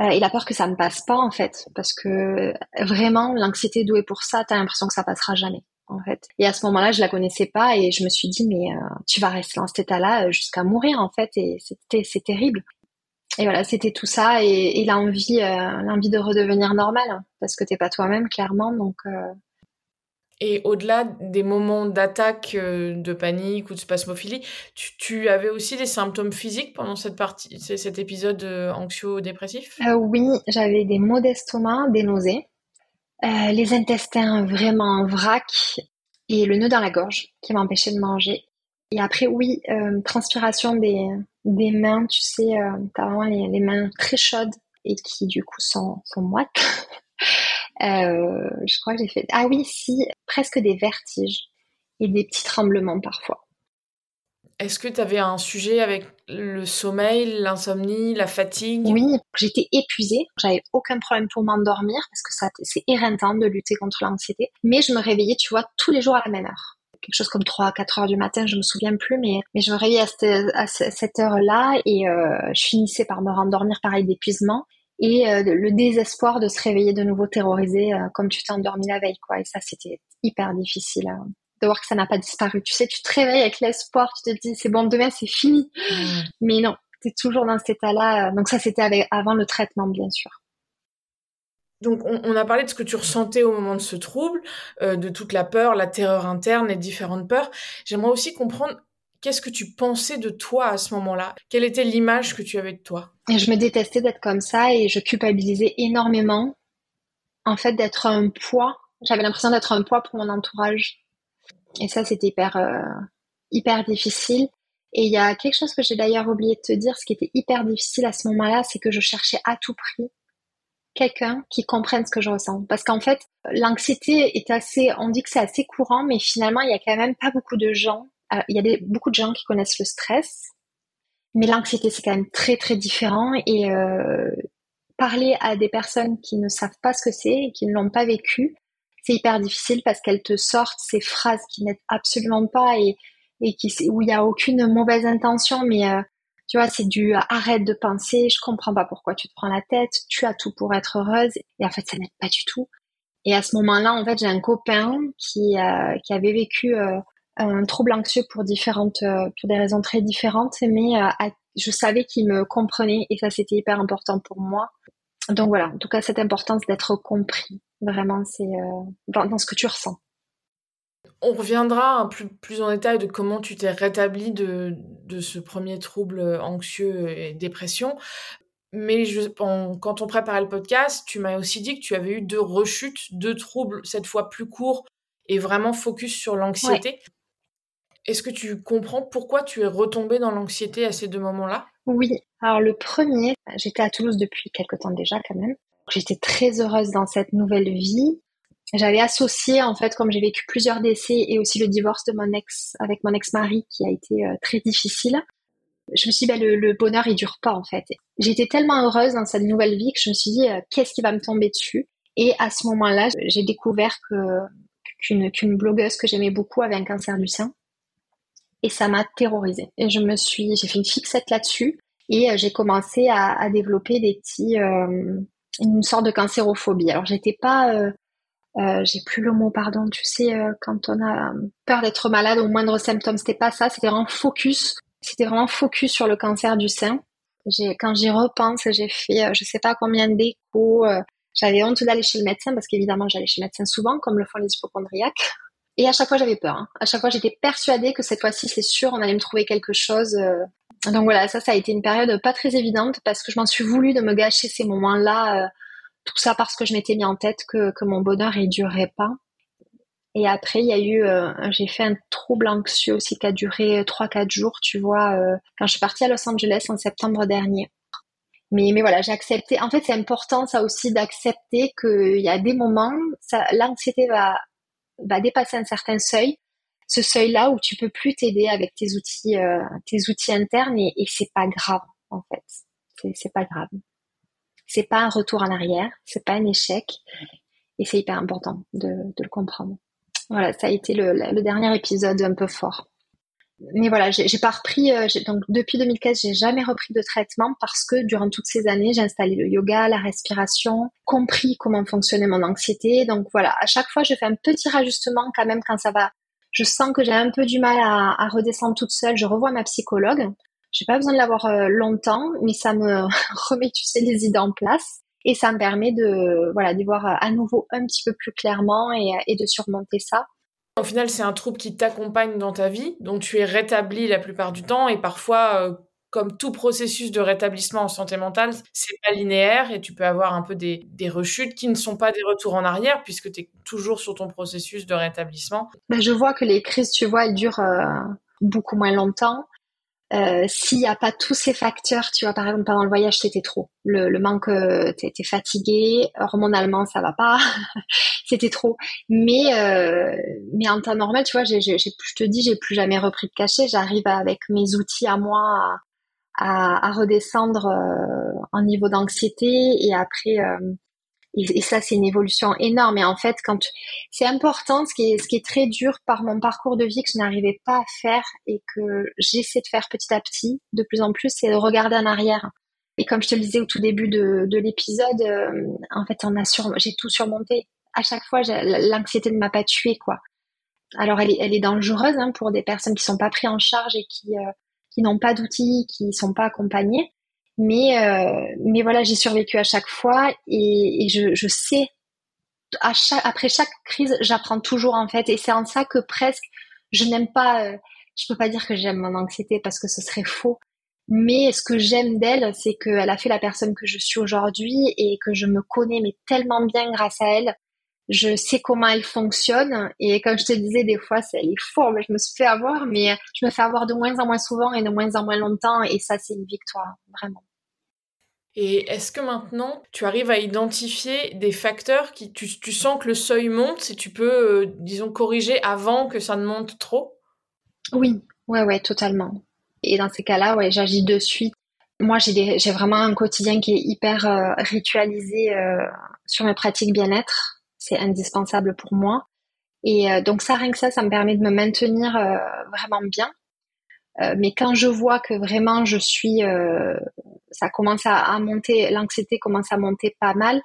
Euh, et la peur que ça ne passe pas, en fait, parce que vraiment, l'anxiété douée pour ça, tu as l'impression que ça passera jamais en fait. Et à ce moment-là, je la connaissais pas et je me suis dit mais euh, tu vas rester dans cet état-là euh, jusqu'à mourir en fait et c'était c'est terrible. Et voilà, c'était tout ça et, et l'envie euh, l'envie de redevenir normal hein, parce que t'es pas toi-même clairement donc. Et au-delà des moments d'attaque, de panique ou de spasmophilie, tu, tu, avais aussi des symptômes physiques pendant cette partie, cet épisode anxio-dépressif? Oui, j'avais des maux d'estomac, des nausées. Euh, les intestins vraiment en vrac et le nœud dans la gorge qui m'empêchait de manger. Et après, oui, euh, transpiration des, des mains, tu sais, euh, t'as vraiment les, mains très chaudes et qui du coup sont, sont moites. je crois que j'ai fait... Ah oui, si, presque des vertiges et des petits tremblements parfois. Est-ce que tu avais un sujet avec le sommeil, l'insomnie, la fatigue? Oui, j'étais épuisée. J'avais aucun problème pour m'endormir parce que ça, c'est éreintant de lutter contre l'anxiété. Mais je me réveillais, tu vois, tous les jours à la même heure. Quelque chose comme 3 4 heures du matin, je me souviens plus, mais, mais je me réveillais à cette, heure-là et euh, je finissais par me rendormir pareil d'épuisement et euh, le désespoir de se réveiller de nouveau terrorisé euh, comme tu t'es endormi la veille, quoi. Et ça, c'était hyper difficile. Hein de voir que ça n'a pas disparu. Tu sais, tu te réveilles avec l'espoir, tu te dis c'est bon, demain c'est fini. Mais non, tu es toujours dans cet état-là. Donc ça, c'était avant le traitement, bien sûr. Donc on, a parlé de ce que tu ressentais au moment de ce trouble, euh, de toute la peur, la terreur interne et différentes peurs. J'aimerais aussi comprendre qu'est-ce que tu pensais de toi à ce moment-là? Quelle était l'image que tu avais de toi? Et Je me détestais d'être comme ça et je culpabilisais énormément. En fait, d'être un poids. J'avais l'impression d'être un poids pour mon entourage. Et ça, c'était hyper, euh, hyper difficile. Et il y a quelque chose que j'ai d'ailleurs oublié de te dire, ce qui était hyper difficile à ce moment-là, c'est que je cherchais à tout prix quelqu'un qui comprenne ce que je ressens. Parce qu'en fait, l'anxiété est assez, on dit que c'est assez courant, mais finalement, il y a quand même pas beaucoup de gens, euh, il y a beaucoup de gens qui connaissent le stress, mais l'anxiété, c'est quand même très, très différent. Et euh, parler à des personnes qui ne savent pas ce que c'est et qui ne l'ont pas vécu, c'est hyper difficile parce qu'elles te sortent ces phrases qui n'aident absolument pas et, et qui, où il n'y a aucune mauvaise intention, mais euh, tu vois, c'est du arrête de penser, je comprends pas pourquoi tu te prends la tête, tu as tout pour être heureuse, et en fait, ça n'aide pas du tout. Et à ce moment-là, en fait, j'ai un copain qui, euh, qui avait vécu euh, un trouble anxieux pour différentes, pour des raisons très différentes, mais je savais qu'il me comprenait et ça c'était hyper important pour moi. Donc voilà, en tout cas cette importance d'être compris, vraiment c'est dans, ce que tu ressens. On reviendra un plus, plus en détail de comment tu t'es rétabli de, de ce premier trouble anxieux et dépression. Mais je, quand on préparait le podcast, tu m'as aussi dit que tu avais eu deux rechutes, deux troubles, cette fois plus courts et vraiment focus sur l'anxiété. Est-ce que tu comprends pourquoi tu es retombée dans l'anxiété à ces deux moments-là? Oui. Alors le premier, j'étais à Toulouse depuis quelque temps déjà quand même. J'étais très heureuse dans cette nouvelle vie. J'avais associé en fait, comme j'ai vécu plusieurs décès et aussi le divorce de mon ex avec mon ex-mari qui a été euh, très difficile. Je me suis dit, bah, le, bonheur il dure pas en fait. J'étais tellement heureuse dans cette nouvelle vie que je me suis dit, euh, qu'est-ce qui va me tomber dessus? Et à ce moment-là, j'ai découvert que qu'une blogueuse que j'aimais beaucoup avait un cancer du sein et ça m'a terrorisée. Et je me suis, j'ai fait une fixette là-dessus et euh, j'ai commencé à, développer des petits, euh, une sorte de cancérophobie. Alors j'étais pas, euh, euh j'ai plus le mot, pardon. Tu sais, quand on a peur d'être malade au moindre symptôme, c'était pas ça. C'était vraiment focus. C'était vraiment focus sur le cancer du sein. J'ai, quand j'y repense, j'ai fait, je sais pas combien d'échos. j'avais honte d'aller chez le médecin parce qu'évidemment j'allais chez le médecin souvent, comme le font les hypochondriaques. Et à chaque fois, j'avais peur. Hein. À chaque fois, j'étais persuadée que cette fois-ci, c'est sûr, on allait me trouver quelque chose. Euh. Donc voilà, ça, ça a été une période pas très évidente parce que je m'en suis voulu de me gâcher ces moments-là. Euh, tout ça parce que je m'étais mis en tête que, que mon bonheur, il durerait pas. Et après, il y a eu, euh, j'ai fait un trouble anxieux aussi qui a duré 3-4 jours, tu vois, quand je suis partie à Los Angeles en septembre dernier. Mais, mais voilà, j'ai accepté. En fait, c'est important, ça aussi, d'accepter qu'il y a des moments, l'anxiété va, va dépasser un certain seuil, ce seuil-là où tu peux plus t'aider avec tes outils, euh, tes outils internes et, et c'est pas grave en fait. C'est pas grave. C'est pas un retour en arrière, c'est pas un échec et c'est hyper important de, le comprendre. Voilà, ça a été le, dernier épisode un peu fort mais voilà, j'ai pas repris. Euh, donc depuis 2015, j'ai jamais repris de traitement parce que durant toutes ces années, j'ai installé le yoga, la respiration, compris comment fonctionnait mon anxiété. Donc voilà, à chaque fois, je fais un petit rajustement quand même quand ça va. Je sens que j'ai un peu du mal à, redescendre toute seule. Je revois ma psychologue. J'ai pas besoin de l'avoir euh, longtemps, mais ça me remet, tu sais, les idées en place et ça me permet de voilà d'y voir à nouveau un petit peu plus clairement et, et de surmonter ça. Au final, c'est un trouble qui t'accompagne dans ta vie, dont tu es rétabli la plupart du temps, et parfois, euh, comme tout processus de rétablissement en santé mentale, c'est pas linéaire et tu peux avoir un peu des, rechutes qui ne sont pas des retours en arrière puisque tu es toujours sur ton processus de rétablissement. Ben, je vois que les crises, tu vois, elles durent euh, beaucoup moins longtemps. Euh, s'il n'y a pas tous ces facteurs, tu vois, par exemple, pendant le voyage, c'était trop. Le, le manque, euh, t'étais fatigué, hormonalement, ça va pas, c'était trop. Mais, euh, mais en temps normal, tu vois, j'ai, j'ai, je te dis, j'ai plus jamais repris de cachet. J'arrive avec mes outils à moi à, à, à redescendre euh, en niveau d'anxiété et après et, ça, c'est une évolution énorme. Et en fait, quand c'est important, ce qui est, ce qui est très dur par mon parcours de vie que je n'arrivais pas à faire et que j'essaie de faire petit à petit, de plus en plus, c'est de regarder en arrière. Et comme je te le disais au tout début de, de l'épisode, euh, en fait, on a sur, j'ai tout surmonté. À chaque fois, l'anxiété ne m'a pas tuée, quoi. Alors, elle est, elle est dangereuse hein, pour des personnes qui sont pas prises en charge et qui, euh, qui n'ont pas d'outils, qui sont pas accompagnées. Mais, euh, mais voilà, j'ai survécu à chaque fois et, et je, je, sais, à chaque, après chaque crise, j'apprends toujours en fait. Et c'est en ça que presque, je n'aime pas, euh, je peux pas dire que j'aime mon anxiété parce que ce serait faux. Mais ce que j'aime d'elle, c'est qu'elle a fait la personne que je suis aujourd'hui et que je me connais mais tellement bien grâce à elle je sais comment elle fonctionne et comme je te disais des fois c'est elle est forte je me suis fait avoir mais je me fais avoir de moins en moins souvent et de moins en moins longtemps. Et ça c'est une victoire vraiment. Et est-ce que maintenant tu arrives à identifier des facteurs qui tu, tu sens que le seuil monte si tu peux euh, disons corriger avant que ça ne monte trop? Oui ouais ouais totalement. Et dans ces cas-là ouais j'agis de suite. Moi j'ai j'ai vraiment un quotidien qui est hyper euh, ritualisé euh, sur mes pratiques bien-être c'est indispensable pour moi. Et euh, donc ça, rien que ça, ça me permet de me maintenir euh, vraiment bien. Euh, mais quand je vois que vraiment je suis, ça commence à, monter, l'anxiété commence à monter pas mal,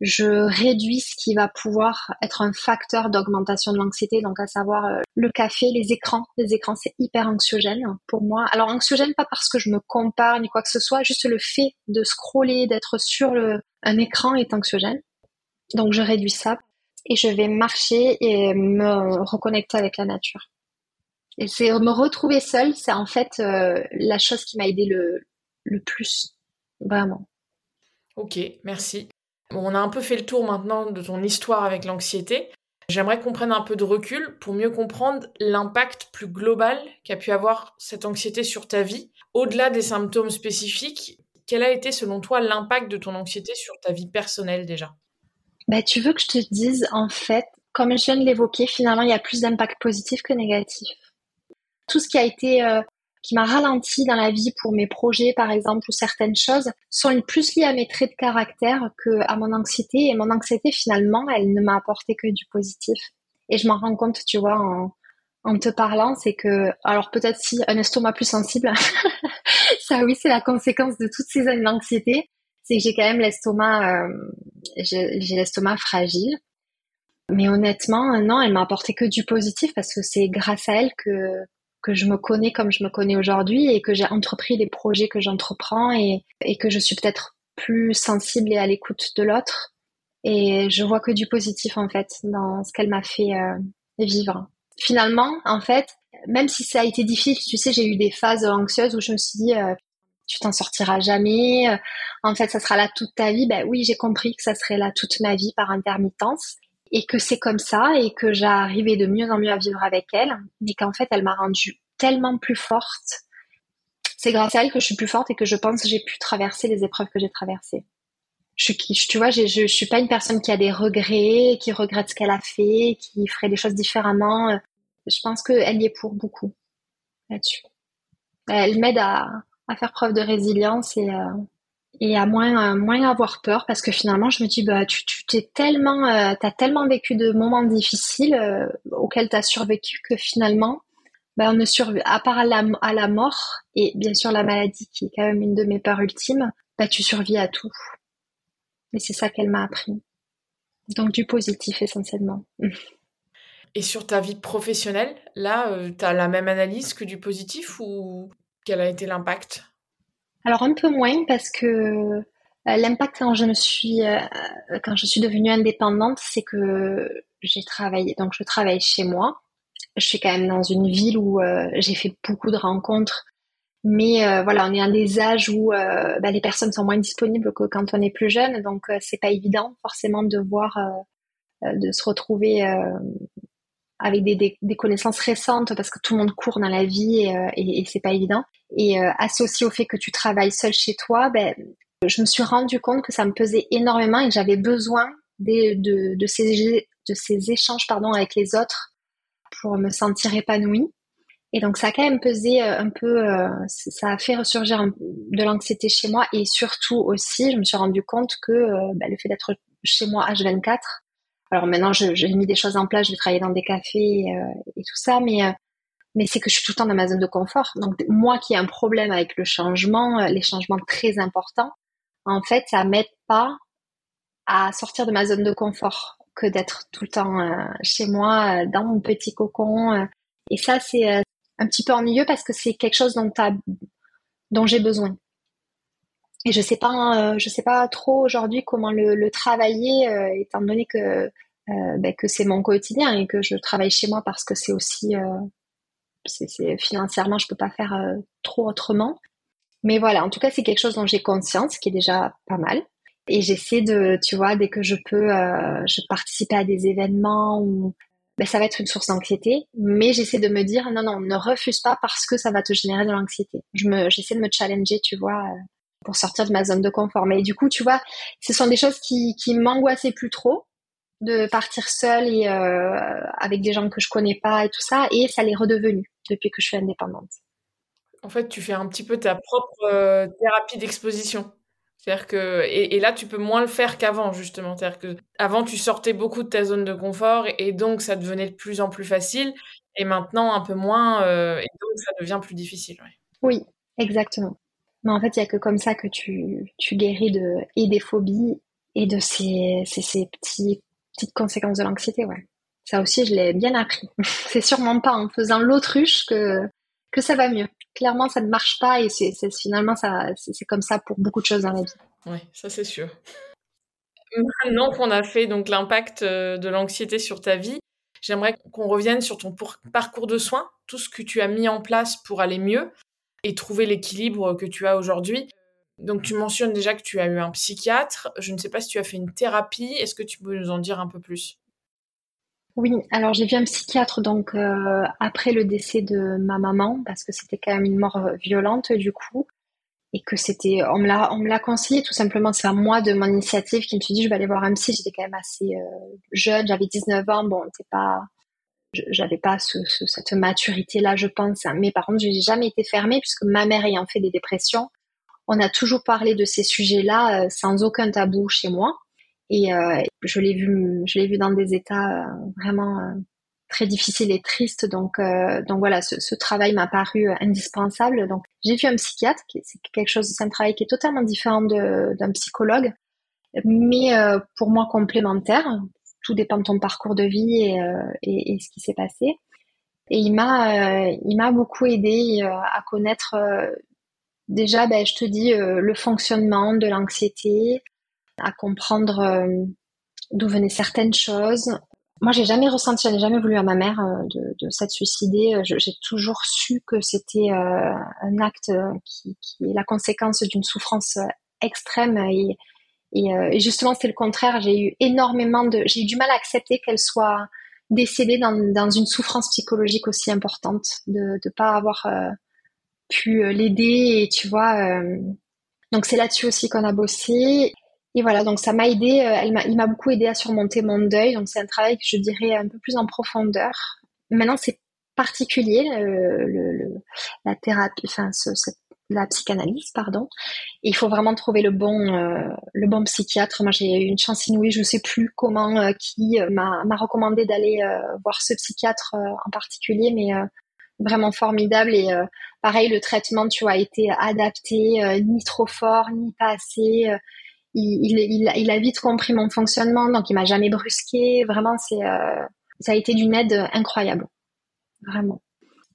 je réduis ce qui va pouvoir être un facteur d'augmentation de l'anxiété, donc à savoir le café, les écrans. Les écrans, c'est hyper anxiogène pour moi. Alors anxiogène pas parce que je me compare ni quoi que ce soit, juste le fait de scroller, d'être sur un écran est anxiogène. Donc je réduis ça et je vais marcher et me reconnecter avec la nature. Et c'est me retrouver seule, c'est en fait euh, la chose qui m'a aidé le, le plus, vraiment. Ok, merci on a un peu fait le tour maintenant de ton histoire avec l'anxiété. J'aimerais qu'on prenne un peu de recul pour mieux comprendre l'impact plus global qu'a pu avoir cette anxiété sur ta vie. Au-delà des symptômes spécifiques, quel a été selon toi l'impact de ton anxiété sur ta vie personnelle déjà? Bah, Tu veux que je te dise, en fait, comme je viens de l'évoquer, finalement, il y a plus d'impact positif que négatif. Tout ce qui a été euh, qui m'a ralenti dans la vie pour mes projets, par exemple, ou certaines choses, sont plus liées à mes traits de caractère que à mon anxiété. Et mon anxiété, finalement, elle ne m'a apporté que du positif. Et je m'en rends compte, tu vois, en, en te parlant, c'est que, alors peut-être si un estomac plus sensible, ça oui, c'est la conséquence de toutes ces années d'anxiété, c'est que j'ai quand même l'estomac, euh, j'ai l'estomac fragile. Mais honnêtement, non, elle m'a apporté que du positif parce que c'est grâce à elle que que je me connais comme je me connais aujourd'hui et que j'ai entrepris les projets que j'entreprends et, et que je suis peut-être plus sensible et à l'écoute de l'autre. Et je vois que du positif en fait dans ce qu'elle m'a fait euh, vivre. Finalement, en fait, même si ça a été difficile, tu sais, j'ai eu des phases anxieuses où je me suis dit, euh, tu t'en sortiras jamais. Euh, en fait, ça sera là toute ta vie. Ben oui, j'ai compris que ça serait là toute ma vie par intermittence et que c'est comme ça et que j'arrivais de mieux en mieux à vivre avec elle, mais qu'en fait elle m'a rendue tellement plus forte. C'est grâce à elle que je suis plus forte et que je pense que j'ai pu traverser les épreuves que j'ai traversées. Je suis, tu vois, je, suis pas une personne qui a des regrets, qui regrette ce qu'elle a fait, qui ferait des choses différemment. Je pense qu'elle y est pour beaucoup là-dessus. Elle m'aide à, à, faire preuve de résilience et, euh, et à moins avoir peur parce que finalement je me dis bah tu tu t'es tellement euh, vécu de moments difficiles euh, auxquels t'as survécu que finalement bah ne survit à part la mort et bien sûr la maladie qui est quand même une de mes peurs ultimes bah tu survis à tout. Et c'est ça qu'elle m'a appris. Donc du positif essentiellement. Et sur ta vie professionnelle là euh, tu as la même analyse que du positif ou quel a été l'impact? Alors un peu moins parce que euh, l'impact quand je me suis euh, quand je suis devenue indépendante, c'est que j'ai travaillé donc je travaille chez moi. Je suis quand même dans une ville où euh, j'ai fait beaucoup de rencontres, mais voilà, on est à des âges où bah, les personnes sont moins disponibles que quand on est plus jeune, donc c'est pas évident forcément de voir de se retrouver avec des, des, connaissances récentes parce que tout le monde court dans la vie et, et, et c'est pas évident. Et euh, associé au fait que tu travailles seul chez toi, ben, je me suis rendu compte que ça me pesait énormément et que j'avais besoin de, de, de, ces, de ces échanges pardon, avec les autres pour me sentir épanouie. Et donc ça a quand même pesé euh, un peu, euh, ça a fait ressurgir de l'anxiété chez moi et surtout aussi, je me suis rendu compte que ben, le fait d'être chez moi H24, alors maintenant j'ai mis des choses en place, je vais travailler dans des cafés et tout ça, mais mais c'est que je suis tout le temps dans ma zone de confort. Donc moi qui ai un problème avec le changement, euh, les changements très importants, en fait, ça m'aide pas à sortir de ma zone de confort que d'être tout le temps euh, chez moi, euh, dans mon petit cocon. et ça, c'est un petit peu ennuyeux parce que c'est quelque chose dont j'ai besoin. Et je sais pas, je sais pas trop aujourd'hui comment le, travailler, étant donné que ben, que c'est mon quotidien et que je travaille chez moi parce que c'est aussi c'est, financièrement, je peux pas faire euh, trop autrement. Mais voilà, en tout cas, c'est quelque chose dont j'ai conscience, qui est déjà pas mal. Et j'essaie de, tu vois, dès que je peux, euh, je participe à des événements où ben, ça va être une source d'anxiété, mais j'essaie de me dire non, non, ne refuse pas parce que ça va te générer de l'anxiété. J'essaie de me challenger, tu vois, euh, pour sortir de ma zone de confort. Mais du coup, tu vois, ce sont des choses qui, qui m'angoissaient plus trop de partir seule et euh, avec des gens que je connais pas et tout ça, et ça l'est redevenu depuis que je suis indépendante. En fait, tu fais un petit peu ta propre euh, thérapie d'exposition. C'est-à-dire que et, là tu peux moins le faire qu'avant justement. C'est-à-dire que avant tu sortais beaucoup de ta zone de confort et, donc ça devenait de plus en plus facile et maintenant un peu moins euh, et donc ça devient plus difficile. Oui, exactement. Mais en fait, il y a que comme ça que tu, tu guéris de et des phobies et de ces, ces, ces petits, petites conséquences de l'anxiété, ouais. Ça aussi, je l'ai bien appris. c'est sûrement pas en faisant l'autruche que, que ça va mieux. Clairement, ça ne marche pas et c'est, finalement, ça, c'est, comme ça pour beaucoup de choses dans la vie. Oui, ça c'est sûr. Maintenant qu'on a fait donc l'impact euh, de l'anxiété sur ta vie, j'aimerais qu'on revienne sur ton parcours de soins, tout ce que tu as mis en place pour aller mieux et trouver l'équilibre que tu as aujourd'hui. Donc tu mentionnes déjà que tu as eu un psychiatre. Je ne sais pas si tu as fait une thérapie. Est-ce que tu peux nous en dire un peu plus? Oui, alors j'ai vu un psychiatre donc euh, après le décès de ma maman parce que c'était quand même une mort euh, violente du coup et que c'était on me l'a on me l'a conseillé tout simplement c'est à moi de mon initiative qui me suis dit je vais aller voir un psy j'étais quand même assez euh, jeune j'avais 19 ans bon c'est pas j'avais pas cette maturité là je pense mais par contre j'ai jamais été fermée puisque ma mère ayant fait des dépressions on a toujours parlé de ces sujets-là euh, sans aucun tabou chez moi. Et euh, je l'ai vu, je l'ai vu dans des états euh, vraiment très difficiles et tristes. Donc, donc voilà, ce, travail m'a paru indispensable. Donc, j'ai vu un psychiatre, c'est quelque chose, c'est un travail qui est totalement différent d'un psychologue, mais pour moi complémentaire. Tout dépend de ton parcours de vie et, et, et ce qui s'est passé. Et il m'a, il m'a beaucoup aidé à connaître Déjà, ben, je te dis euh, le fonctionnement de l'anxiété, à comprendre euh, d'où venaient certaines choses. Moi, j'ai jamais ressenti, je n'ai jamais voulu à ma mère euh, de, s'être suicidée. J'ai toujours su que c'était un acte qui, est la conséquence d'une souffrance extrême et, justement, c'est le contraire. J'ai eu énormément de, j'ai eu du mal à accepter qu'elle soit décédée dans, dans, une souffrance psychologique aussi importante, de ne pas avoir pu euh, l'aider et tu vois. Euh, donc c'est là-dessus aussi qu'on a bossé. Et voilà, donc ça m'a aidé, euh, elle m'a, il m'a beaucoup aidé à surmonter mon deuil. Donc c'est un travail que je dirais un peu plus en profondeur. Maintenant c'est particulier le, la thérapie, enfin ce, la psychanalyse, pardon. il faut vraiment trouver le bon, le bon psychiatre. Moi, j'ai eu une chance inouïe. Je ne sais plus comment, qui m'a, m'a recommandé d'aller voir ce psychiatre en particulier, mais vraiment formidable et euh, pareil le traitement tu vois a été adapté euh, ni trop fort ni pas assez euh, il, il, il, a vite compris mon fonctionnement donc il m'a jamais brusqué vraiment c'est ça a été d'une aide incroyable vraiment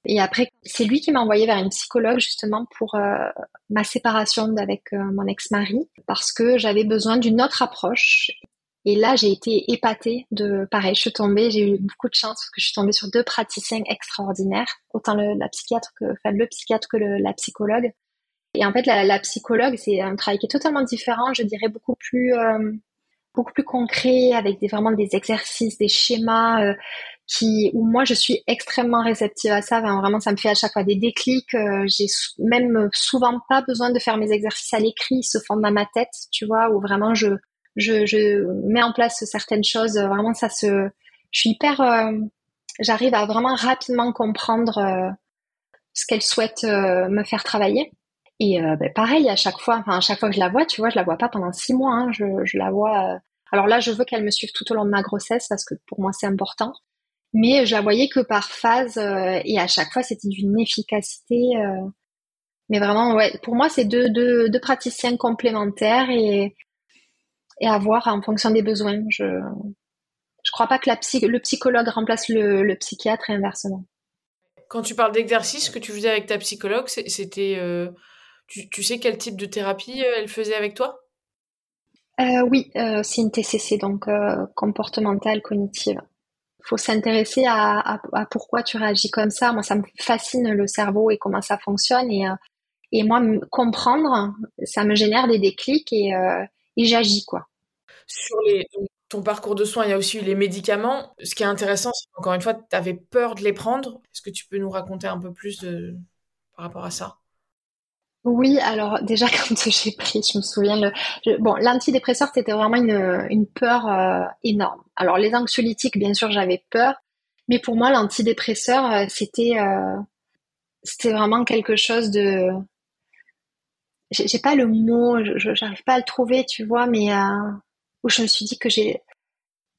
et après c'est lui qui m'a envoyé vers une psychologue justement pour ma séparation avec mon ex-mari parce que j'avais besoin d'une autre approche et là, j'ai été épatée de, pareil, je suis tombée, j'ai eu beaucoup de chance parce que je suis tombée sur deux praticiens extraordinaires, autant le, la psychiatre que, enfin, le psychiatre que la psychologue. Et en fait, la, psychologue, c'est un travail qui est totalement différent, je dirais beaucoup plus, euh, beaucoup plus concret, avec vraiment des exercices, des schémas, euh, qui, où moi, je suis extrêmement réceptive à ça. vraiment, ça me fait à chaque fois des déclics. Euh, j'ai même souvent pas besoin de faire mes exercices à l'écrit, ils se font dans ma tête, tu vois, où vraiment je, je, je mets en place certaines choses. Vraiment, ça se, je suis hyper, euh, j'arrive à vraiment rapidement comprendre euh, ce qu'elle souhaite euh, me faire travailler. Et ben, pareil, à chaque fois, enfin à chaque fois que je la vois, tu vois, je la vois pas pendant six mois. Hein, je, je, la vois. alors là, je veux qu'elle me suive tout au long de ma grossesse parce que pour moi c'est important. Mais je la voyais que par phase et à chaque fois c'était d'une efficacité. mais vraiment, ouais, pour moi c'est deux, deux, deux praticiens complémentaires et et à voir en fonction des besoins. Je je crois pas que la psy, le psychologue remplace le, le, psychiatre et inversement. Quand tu parles d'exercice que tu faisais avec ta psychologue, c'était euh, tu, tu, sais quel type de thérapie euh, elle faisait avec toi? Euh, Oui, euh, c'est une TCC donc euh, comportementale cognitive. Faut s'intéresser à, pourquoi tu réagis comme ça. Moi, ça me fascine le cerveau et comment ça fonctionne et et moi comprendre, ça me génère des déclics et et j'agis quoi. Sur les, ton parcours de soins, il y a aussi les médicaments. Ce qui est intéressant, c'est qu'encore une fois, tu avais peur de les prendre. Est-ce que tu peux nous raconter un peu plus par rapport à ça? Oui, alors déjà quand j'ai pris, je me souviens, le, bon, l'antidépresseur c'était vraiment une, une peur euh, énorme. Alors les anxiolytiques, bien sûr, j'avais peur, mais pour moi l'antidépresseur euh, c'était euh, vraiment quelque chose de j'ai pas le mot, je j'arrive pas à le trouver, tu vois, mais euh, où je me suis dit que j'ai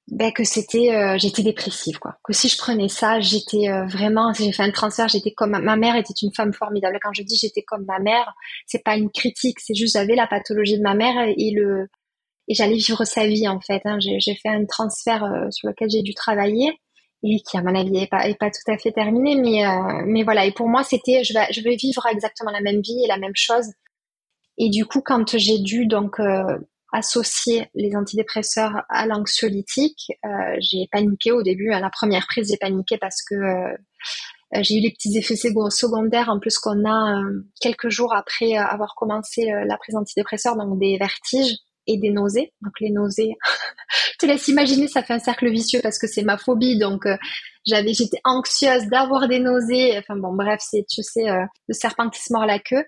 ben, que c'était euh, j'étais dépressive quoi. Que si je prenais ça, j'étais euh, vraiment si j'ai fait un transfert, j'étais comme ma, mère était une femme formidable. Quand je dis j'étais comme ma mère, c'est pas une critique, c'est juste j'avais la pathologie de ma mère et le et j'allais vivre sa vie en fait. Hein. J'ai fait un transfert euh, sur lequel j'ai dû travailler et qui à mon avis n'est pas, est pas tout à fait terminé, mais euh, mais voilà. Et pour moi, c'était je vais je vais vivre exactement la même vie et la même chose. Et du coup, quand j'ai dû donc euh, associer les antidépresseurs à l'anxiolytique, j'ai paniqué au début. À la première prise, j'ai paniqué parce que j'ai eu les petits effets secondaires en plus qu'on a quelques jours après avoir commencé la prise d'antidépresseurs, donc des vertiges et des nausées. Donc les nausées, je te laisse imaginer, ça fait un cercle vicieux parce que c'est ma phobie. Donc euh, j'avais, j'étais anxieuse d'avoir des nausées. Enfin bon, bref, c'est tu sais euh, le serpent qui se mord la queue.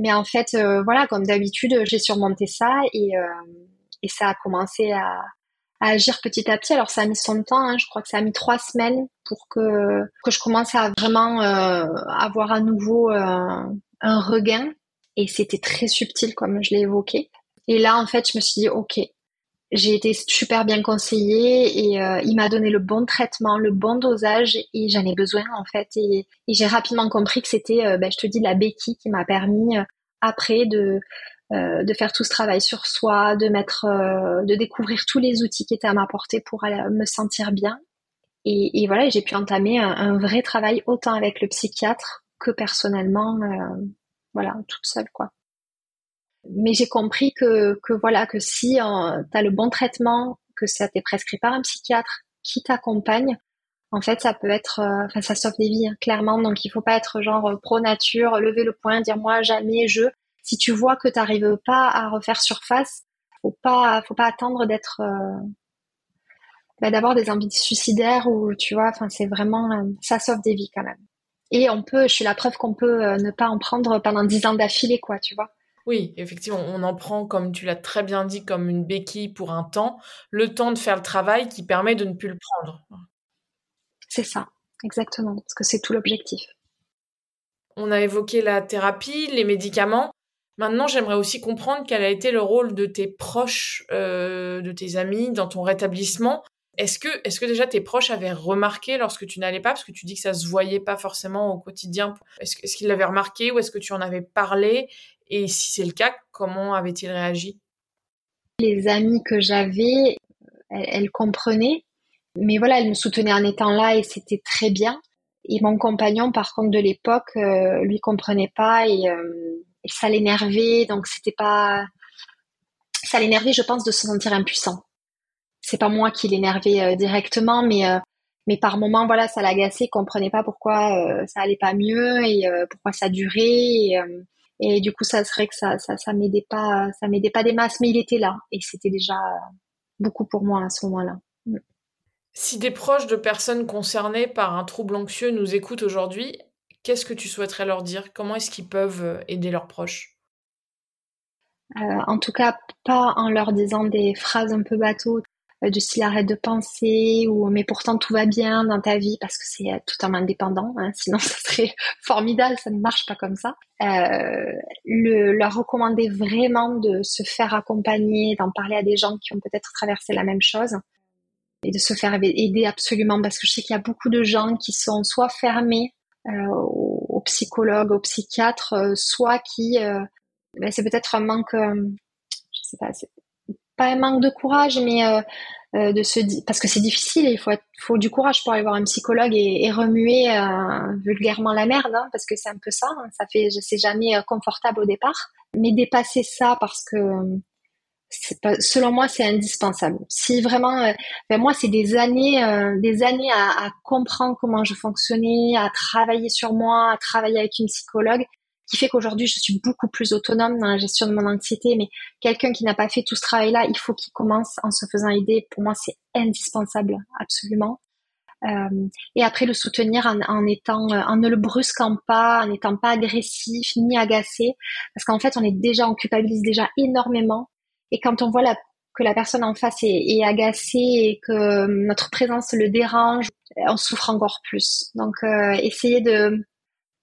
Mais en fait, euh, voilà, comme d'habitude, j'ai surmonté ça et et ça a commencé à, à, agir petit à petit. Alors ça a mis son temps. Hein. je crois que ça a mis trois semaines pour que que je commence à vraiment avoir à nouveau un regain. Et c'était très subtil, comme je l'ai évoqué. Et là, en fait, je me suis dit, OK, j'ai été super bien conseillée et euh, il m'a donné le bon traitement, le bon dosage et j'en ai besoin en fait. Et, j'ai rapidement compris que c'était, euh, ben, je te dis, la béquille qui m'a permis euh, après de de faire tout ce travail sur soi, de mettre, de découvrir tous les outils qui étaient à ma portée pour me sentir bien. Et, et voilà, j'ai pu entamer un, un, vrai travail autant avec le psychiatre que personnellement, voilà, toute seule quoi mais j'ai compris que, voilà que si euh, tu as le bon traitement, que ça t'est prescrit par un psychiatre qui t'accompagne, en fait ça peut être, euh, enfin ça sauve des vies hein, clairement. Donc il faut pas être genre euh, pro nature, lever le poing, dire moi jamais je. Si tu vois que tu n'arrives pas à refaire surface, faut pas faut pas attendre d'être bah, d'avoir des envies suicidaires ou tu vois, enfin c'est vraiment ça sauve des vies quand même. Et on peut, je suis la preuve qu'on peut ne pas en prendre pendant dix ans d'affilée quoi, tu vois. Oui, effectivement, on en prend, comme tu l'as très bien dit, comme une béquille pour un temps, le temps de faire le travail qui permet de ne plus le prendre. C'est ça, exactement, parce que c'est tout l'objectif. On a évoqué la thérapie, les médicaments. Maintenant, j'aimerais aussi comprendre quel a été le rôle de tes proches, euh, de tes amis dans ton rétablissement. Est-ce que, déjà tes proches avaient remarqué lorsque tu n'allais pas, parce que tu dis que ça se voyait pas forcément au quotidien, est-ce, est-ce qu'ils l'avaient remarqué ou est-ce que tu en avais parlé? Et si c'est le cas, comment avait-il réagi? Les amies que j'avais, elles, comprenaient, mais voilà, elles me soutenaient en étant là et c'était très bien. Et mon compagnon, par contre, de l'époque, euh, lui comprenait pas et, euh, ça l'énervait, donc c'était pas, ça l'énervait, je pense, de se sentir impuissant. C'est pas moi qui l'énervais euh, directement, mais mais par moments, voilà, ça l'agaçait, comprenait pas pourquoi ça allait pas mieux et pourquoi ça durait. Et du coup, ça serait que ça, ça, ça m'aidait pas, ça m'aidait pas des masses, mais il était là. Et c'était déjà beaucoup pour moi à ce moment-là. Mm. Si des proches de personnes concernées par un trouble anxieux nous écoutent aujourd'hui, qu'est-ce que tu souhaiterais leur dire? Comment est-ce qu'ils peuvent euh, aider leurs proches? Euh, En tout cas, pas en leur disant des phrases un peu bateau euh, du style arrête de penser ou mais pourtant tout va bien dans ta vie parce que c'est euh, tout indépendant hein, sinon ça serait formidable ça ne marche pas comme ça. Euh, le, leur recommander vraiment de se faire accompagner d'en parler à des gens qui ont peut-être traversé la même chose et de se faire aider absolument parce que je sais qu'il y a beaucoup de gens qui sont soit fermés euh, aux, psychologues aux psychiatres soit qui ben c'est peut-être un manque je sais pas pas un manque de courage, mais euh, euh, de se parce que c'est difficile. Il faut du courage pour aller voir un psychologue et, remuer euh, vulgairement la merde, hein, parce que c'est un peu ça. Hein. ça fait, c'est jamais confortable au départ, mais dépasser ça parce que selon moi, c'est indispensable. Si vraiment, moi, c'est des années, des années à, comprendre comment je fonctionnais, à travailler sur moi, à travailler avec une psychologue qui fait qu'aujourd'hui je suis beaucoup plus autonome dans la gestion de mon anxiété. Mais quelqu'un qui n'a pas fait tout ce travail-là, il faut qu'il commence en se faisant aider. Pour moi, c'est indispensable, absolument. Euh, et après le soutenir en, en, étant, en ne le brusquant pas, en n'étant pas agressif ni agacé, parce qu'en fait on est déjà, on culpabilise déjà énormément. Et quand on voit la, que la personne en face est, est agacée et que notre présence le dérange, on souffre encore plus. Donc euh, essayer de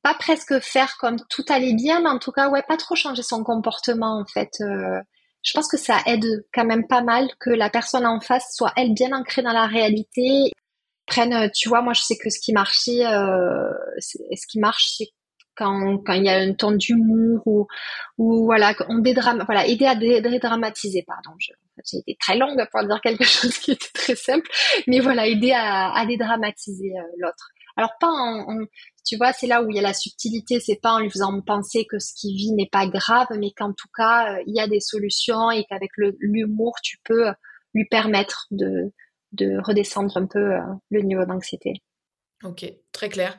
pas presque faire comme tout allait bien, mais en tout cas, ouais, pas trop changer son comportement en fait. Euh, je pense que ça aide quand même pas mal que la personne en face soit elle bien ancrée dans la réalité. Prenne, tu vois, moi je sais que ce qui marchait, euh, ce qui marche, c'est quand, quand il y a un ton d'humour ou, ou voilà, on voilà, aider à dédramatiser, pardon. J'ai été très longue pour dire quelque chose qui était très simple, mais voilà, aider à, dédramatiser euh, l'autre. Alors pas en, tu vois, c'est là où il y a la subtilité, c'est pas en lui faisant penser que ce qu'il vit n'est pas grave, mais qu'en tout cas, euh, il y a des solutions et qu'avec l'humour, tu peux lui permettre de, de redescendre un peu euh, le niveau d'anxiété. Ok, très clair.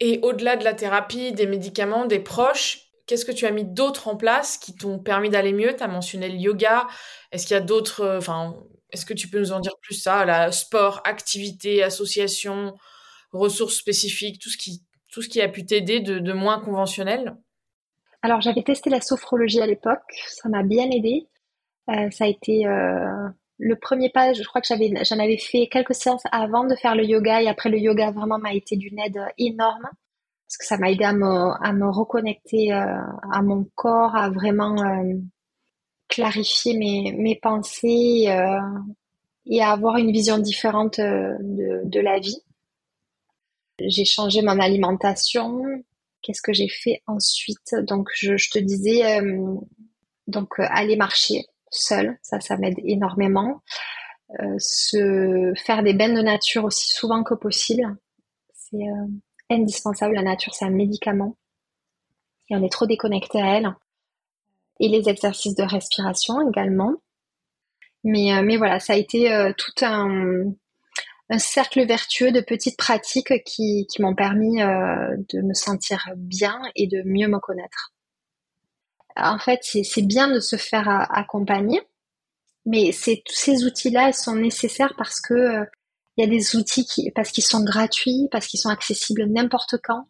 Et au-delà de la thérapie, des médicaments, des proches, qu'est-ce que tu as mis d'autre en place qui t'ont permis d'aller mieux? Tu as mentionné le yoga. Est-ce qu'il y a d'autres. Euh, enfin, est-ce que tu peux nous en dire plus ça? La Sport, activité, association, ressources spécifiques, tout ce qui, tout ce qui a pu t'aider de, moins conventionnel? Alors, j'avais testé la sophrologie à l'époque. Ça m'a bien aidé. Euh, ça a été le premier pas, je crois que j'avais, j'en avais fait quelques séances avant de faire le yoga et après le yoga vraiment m'a été d'une aide énorme parce que ça m'a aidé à me, à me reconnecter euh, à mon corps, à vraiment euh, clarifier mes, mes pensées euh, et à avoir une vision différente de, de la vie. J'ai changé mon alimentation. Qu'est-ce que j'ai fait ensuite? Donc je, je te disais donc aller marcher seul, ça, ça m'aide énormément. Euh, se faire des bains de nature aussi souvent que possible, c'est euh, indispensable. La nature, c'est un médicament et on est trop déconnecté à elle. Et les exercices de respiration également. Mais, euh, mais voilà, ça a été tout un, un cercle vertueux de petites pratiques qui, qui m'ont permis de me sentir bien et de mieux me connaître en fait, c'est bien de se faire accompagner, mais tous ces outils-là sont nécessaires parce que euh, il y a des outils qui, parce qu'ils sont gratuits, parce qu'ils sont accessibles n'importe quand.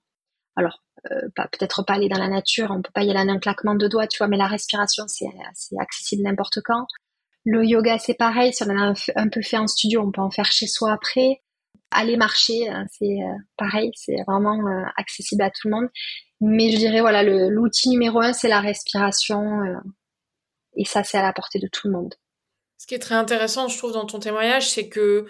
Alors, euh, peut-être pas aller dans la nature, on peut pas y aller en un claquement de doigts, tu vois, mais la respiration, c'est accessible n'importe quand. Le yoga, c'est pareil, si on en a un, peu fait en studio, on peut en faire chez soi après. Aller marcher, hein, c'est euh, pareil, c'est vraiment accessible à tout le monde. Mais je dirais, voilà, l'outil numéro un, c'est la respiration. Euh, et ça, c'est à la portée de tout le monde. Ce qui est très intéressant, je trouve, dans ton témoignage, c'est que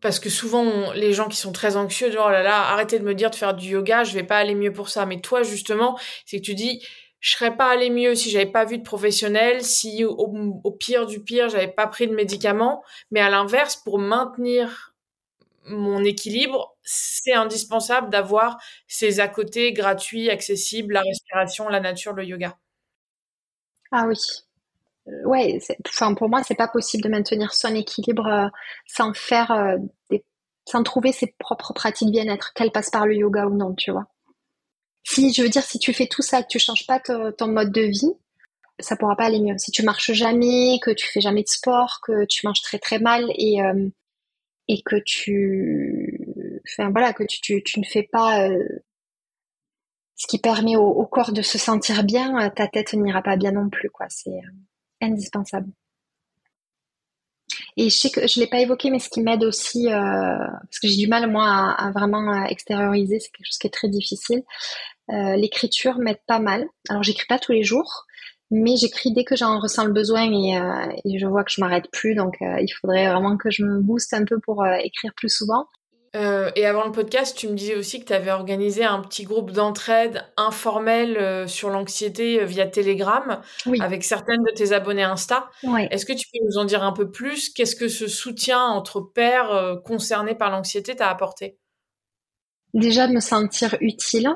parce que souvent les gens qui sont très anxieux disent oh là là arrêtez de me dire de faire du yoga je vais pas aller mieux pour ça mais toi justement c'est que tu dis je serais pas allé mieux si j'avais pas vu de professionnel si au, pire du pire j'avais pas pris de médicaments mais à l'inverse pour maintenir mon équilibre, c'est indispensable d'avoir ces à côté gratuits, accessibles, la respiration, la nature, le yoga. Ah oui. Euh, ouais, enfin pour moi, c'est pas possible de maintenir son équilibre euh, sans faire euh, sans trouver ses propres pratiques bien-être, qu'elles passent par le yoga ou non, tu vois. Si je veux dire, si tu fais tout ça, que tu changes pas ton mode de vie, ça pourra pas aller mieux. Si tu marches jamais, que tu fais jamais de sport, que tu manges très très mal et et que tu, enfin voilà, que tu, ne fais pas euh, ce qui permet au, corps de se sentir bien, euh, ta tête n'ira pas bien non plus, quoi. C'est euh, indispensable. Et je sais que je l'ai pas évoqué, mais ce qui m'aide aussi, parce que j'ai du mal moi à, vraiment extérioriser, c'est quelque chose qui est très difficile. L'écriture m'aide pas mal. Alors j'écris pas tous les jours, mais j'écris dès que j'en ressens le besoin et, euh, et, je vois que je m'arrête plus. Donc, euh, il faudrait vraiment que je me booste un peu pour euh, écrire plus souvent. et avant le podcast, tu me disais aussi que tu avais organisé un petit groupe d'entraide informel sur l'anxiété via Telegram avec certaines de tes abonnés Insta. Est-ce que tu peux nous en dire un peu plus? Qu'est-ce que ce soutien entre pairs concernés par l'anxiété t'a apporté? Déjà de me sentir utile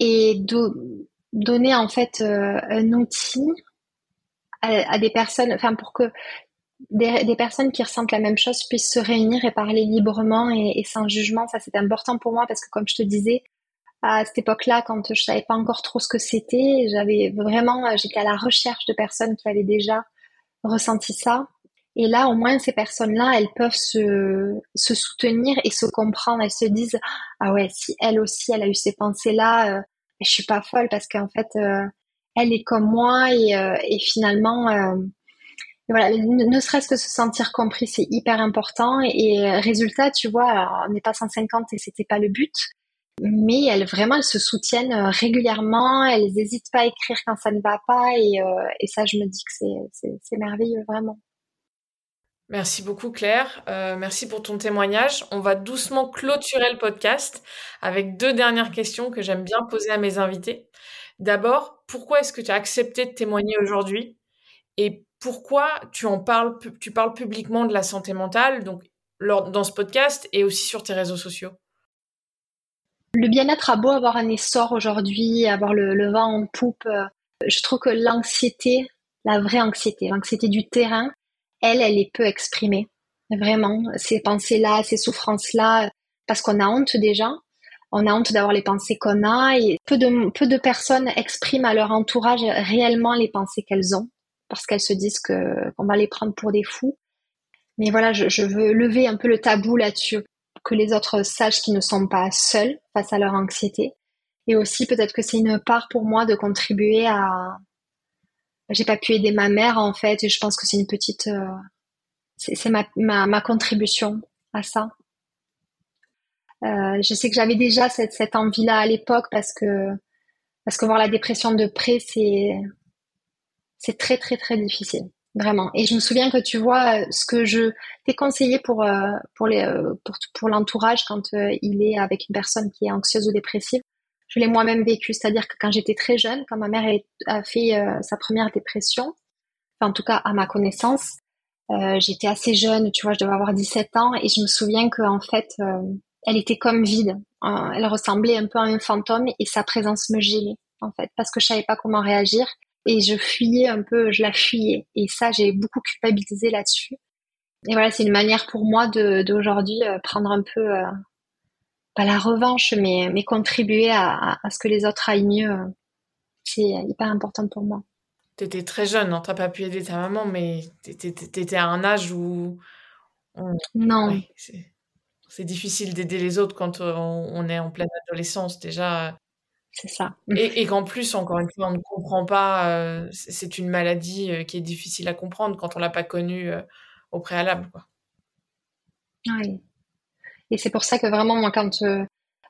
et de, donner en fait euh, un outil à, des personnes, enfin pour que des, personnes qui ressentent la même chose puissent se réunir et parler librement et, sans jugement. Ça, c'est important pour moi parce que, comme je te disais, à cette époque-là, quand je savais pas encore trop ce que c'était, j'avais vraiment, j'étais à la recherche de personnes qui avaient déjà ressenti ça. Et là, au moins, ces personnes-là, elles peuvent se, se soutenir et se comprendre. Elles se disent, ah ouais, si elle aussi, elle a eu ces pensées-là, euh, je suis pas folle parce qu'en fait, euh, elle est comme moi et, euh, et finalement, euh, voilà, ne, serait-ce que se sentir compris, c'est hyper important. Et, résultat, tu vois, on n'est pas 150 et c'était pas le but, mais elles vraiment, elles se soutiennent régulièrement. Elles n'hésitent pas à écrire quand ça ne va pas et, et ça, je me dis que c'est merveilleux vraiment. Merci beaucoup Claire, euh, merci pour ton témoignage. On va doucement clôturer le podcast avec deux dernières questions que j'aime bien poser à mes invités. D'abord, pourquoi est-ce que tu as accepté de témoigner aujourd'hui? Et pourquoi tu en parles, tu parles publiquement de la santé mentale, donc dans ce podcast et aussi sur tes réseaux sociaux? Le bien-être a beau avoir un essor aujourd'hui, avoir le, le, vent en poupe. Euh, je trouve que l'anxiété, la vraie anxiété, l'anxiété du terrain, elle, elle est peu exprimée. Vraiment, ces pensées-là, ces souffrances-là, parce qu'on a honte déjà. On a honte d'avoir les pensées qu'on a et peu de, peu de personnes expriment à leur entourage réellement les pensées qu'elles ont parce qu'elles se disent que qu'on va les prendre pour des fous. Mais voilà, je, je veux lever un peu le tabou là-dessus, que les autres sachent qu'ils ne sont pas seuls face à leur anxiété. Et aussi, peut-être que c'est une part pour moi de contribuer à, j'ai pas pu aider ma mère en fait et je pense que c'est une petite euh, c'est ma, ma, ma, contribution à ça. Euh, je sais que j'avais déjà cette, cette envie là à l'époque parce que parce que voir la dépression de près c'est c'est très très très difficile vraiment. Et je me souviens que tu vois ce que je t'ai conseillé pour euh, pour les pour, pour l'entourage quand il est avec une personne qui est anxieuse ou dépressive je l'ai moi-même vécu. C'est-à-dire que quand j'étais très jeune, quand ma mère a fait euh, sa première dépression, en tout cas à ma connaissance, euh, j'étais assez jeune, tu vois, je devais avoir 17 ans, et je me souviens qu'en fait, euh, elle était comme vide. elle ressemblait un peu à un fantôme, et sa présence me gênait, en fait, parce que je savais pas comment réagir, et je fuyais un peu, je la fuyais. Et ça, j'ai beaucoup culpabilisé là-dessus. Et voilà, c'est une manière pour moi d'aujourd'hui prendre un peu pas la revanche, mais, mais contribuer à, à, ce que les autres aillent mieux, c'est hyper important pour moi. Tu étais très jeune, hein, t'as pas pu aider ta maman, mais tu étais à un âge où... non. c'est difficile d'aider les autres quand on, est en pleine adolescence déjà. C'est ça. Et, et qu'en plus, encore une fois, on ne comprend pas, euh, c'est une maladie euh, qui est difficile à comprendre quand on l'a pas connue euh, au préalable. Quoi. Oui. Et c'est pour ça que vraiment, moi, quand euh,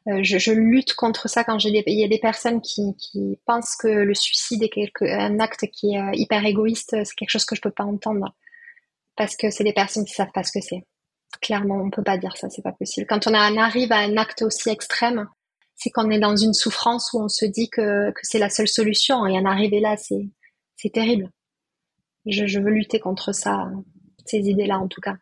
euh, je, je, lutte contre ça, quand il y a des personnes qui, qui pensent que le suicide est quelque, un acte qui est euh, hyper égoïste, c'est quelque chose que je peux pas entendre. Parce que c'est des personnes qui savent pas ce que c'est. Clairement, on peut pas dire ça, c'est pas possible. Quand on arrive à un acte aussi extrême, c'est qu'on est dans une souffrance où on se dit que, que c'est la seule solution. Et en arriver là, c'est, c'est terrible. Je, je, veux lutter contre ça, ces idées-là en tout cas.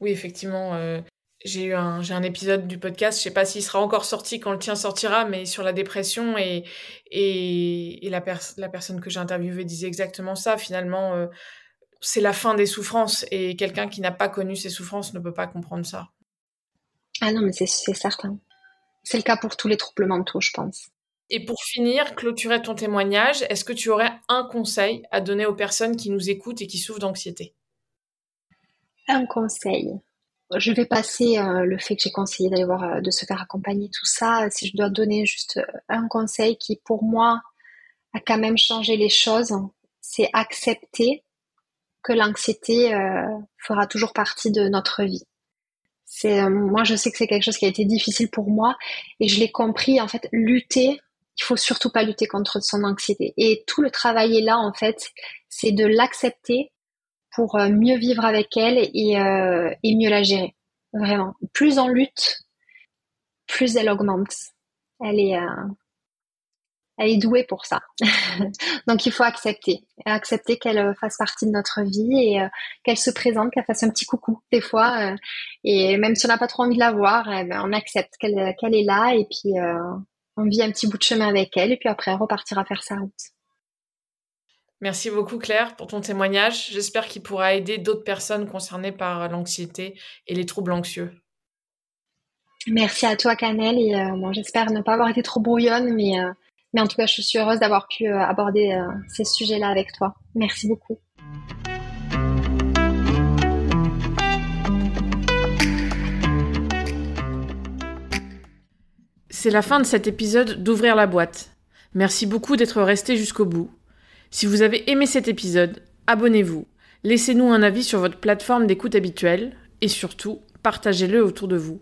Oui, effectivement, euh, j'ai eu un, j'ai un épisode du podcast, je sais pas s'il sera encore sorti quand le tien sortira, mais sur la dépression et, et, et la, la personne que j'ai interviewée disait exactement ça. Finalement, euh, c'est la fin des souffrances et quelqu'un qui n'a pas connu ces souffrances ne peut pas comprendre ça. Ah non, mais c'est, c'est certain. C'est le cas pour tous les troubles mentaux, je pense. Et pour finir, clôturer ton témoignage, est-ce que tu aurais un conseil à donner aux personnes qui nous écoutent et qui souffrent d'anxiété? Un conseil je vais passer euh, le fait que j'ai conseillé d'aller voir, euh, de se faire accompagner, tout ça. Si je dois donner juste euh, un conseil qui, pour moi, a quand même changé les choses, c'est accepter que l'anxiété fera toujours partie de notre vie. C'est moi, je sais que c'est quelque chose qui a été difficile pour moi et je l'ai compris. En fait, lutter, il faut surtout pas lutter contre son anxiété. Et tout le travail est là, en fait, c'est de l'accepter pour euh, mieux vivre avec elle et, euh, et mieux la gérer. Vraiment. Plus on lutte, plus elle augmente. Elle est, euh, elle est douée pour ça. Donc il faut accepter, accepter qu'elle fasse partie de notre vie et qu'elle se présente, qu'elle fasse un petit coucou des fois. et même si on n'a pas trop envie de la voir, eh ben, on accepte qu'elle est là et puis on vit un petit bout de chemin avec elle et puis après elle repartira faire sa route. Merci beaucoup Claire pour ton témoignage. J'espère qu'il pourra aider d'autres personnes concernées par l'anxiété et les troubles anxieux. Merci à toi Canel et euh, j'espère ne pas avoir été trop brouillonne mais, euh, mais en tout cas je suis heureuse d'avoir pu euh, aborder ces sujets-là avec toi. Merci beaucoup. C'est la fin de cet épisode d'Ouvrir la boîte. Merci beaucoup d'être resté jusqu'au bout. Si vous avez aimé cet épisode, abonnez-vous, laissez-nous un avis sur votre plateforme d'écoute habituelle et surtout, partagez-le autour de vous.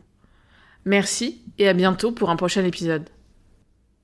Merci et à bientôt pour un prochain épisode.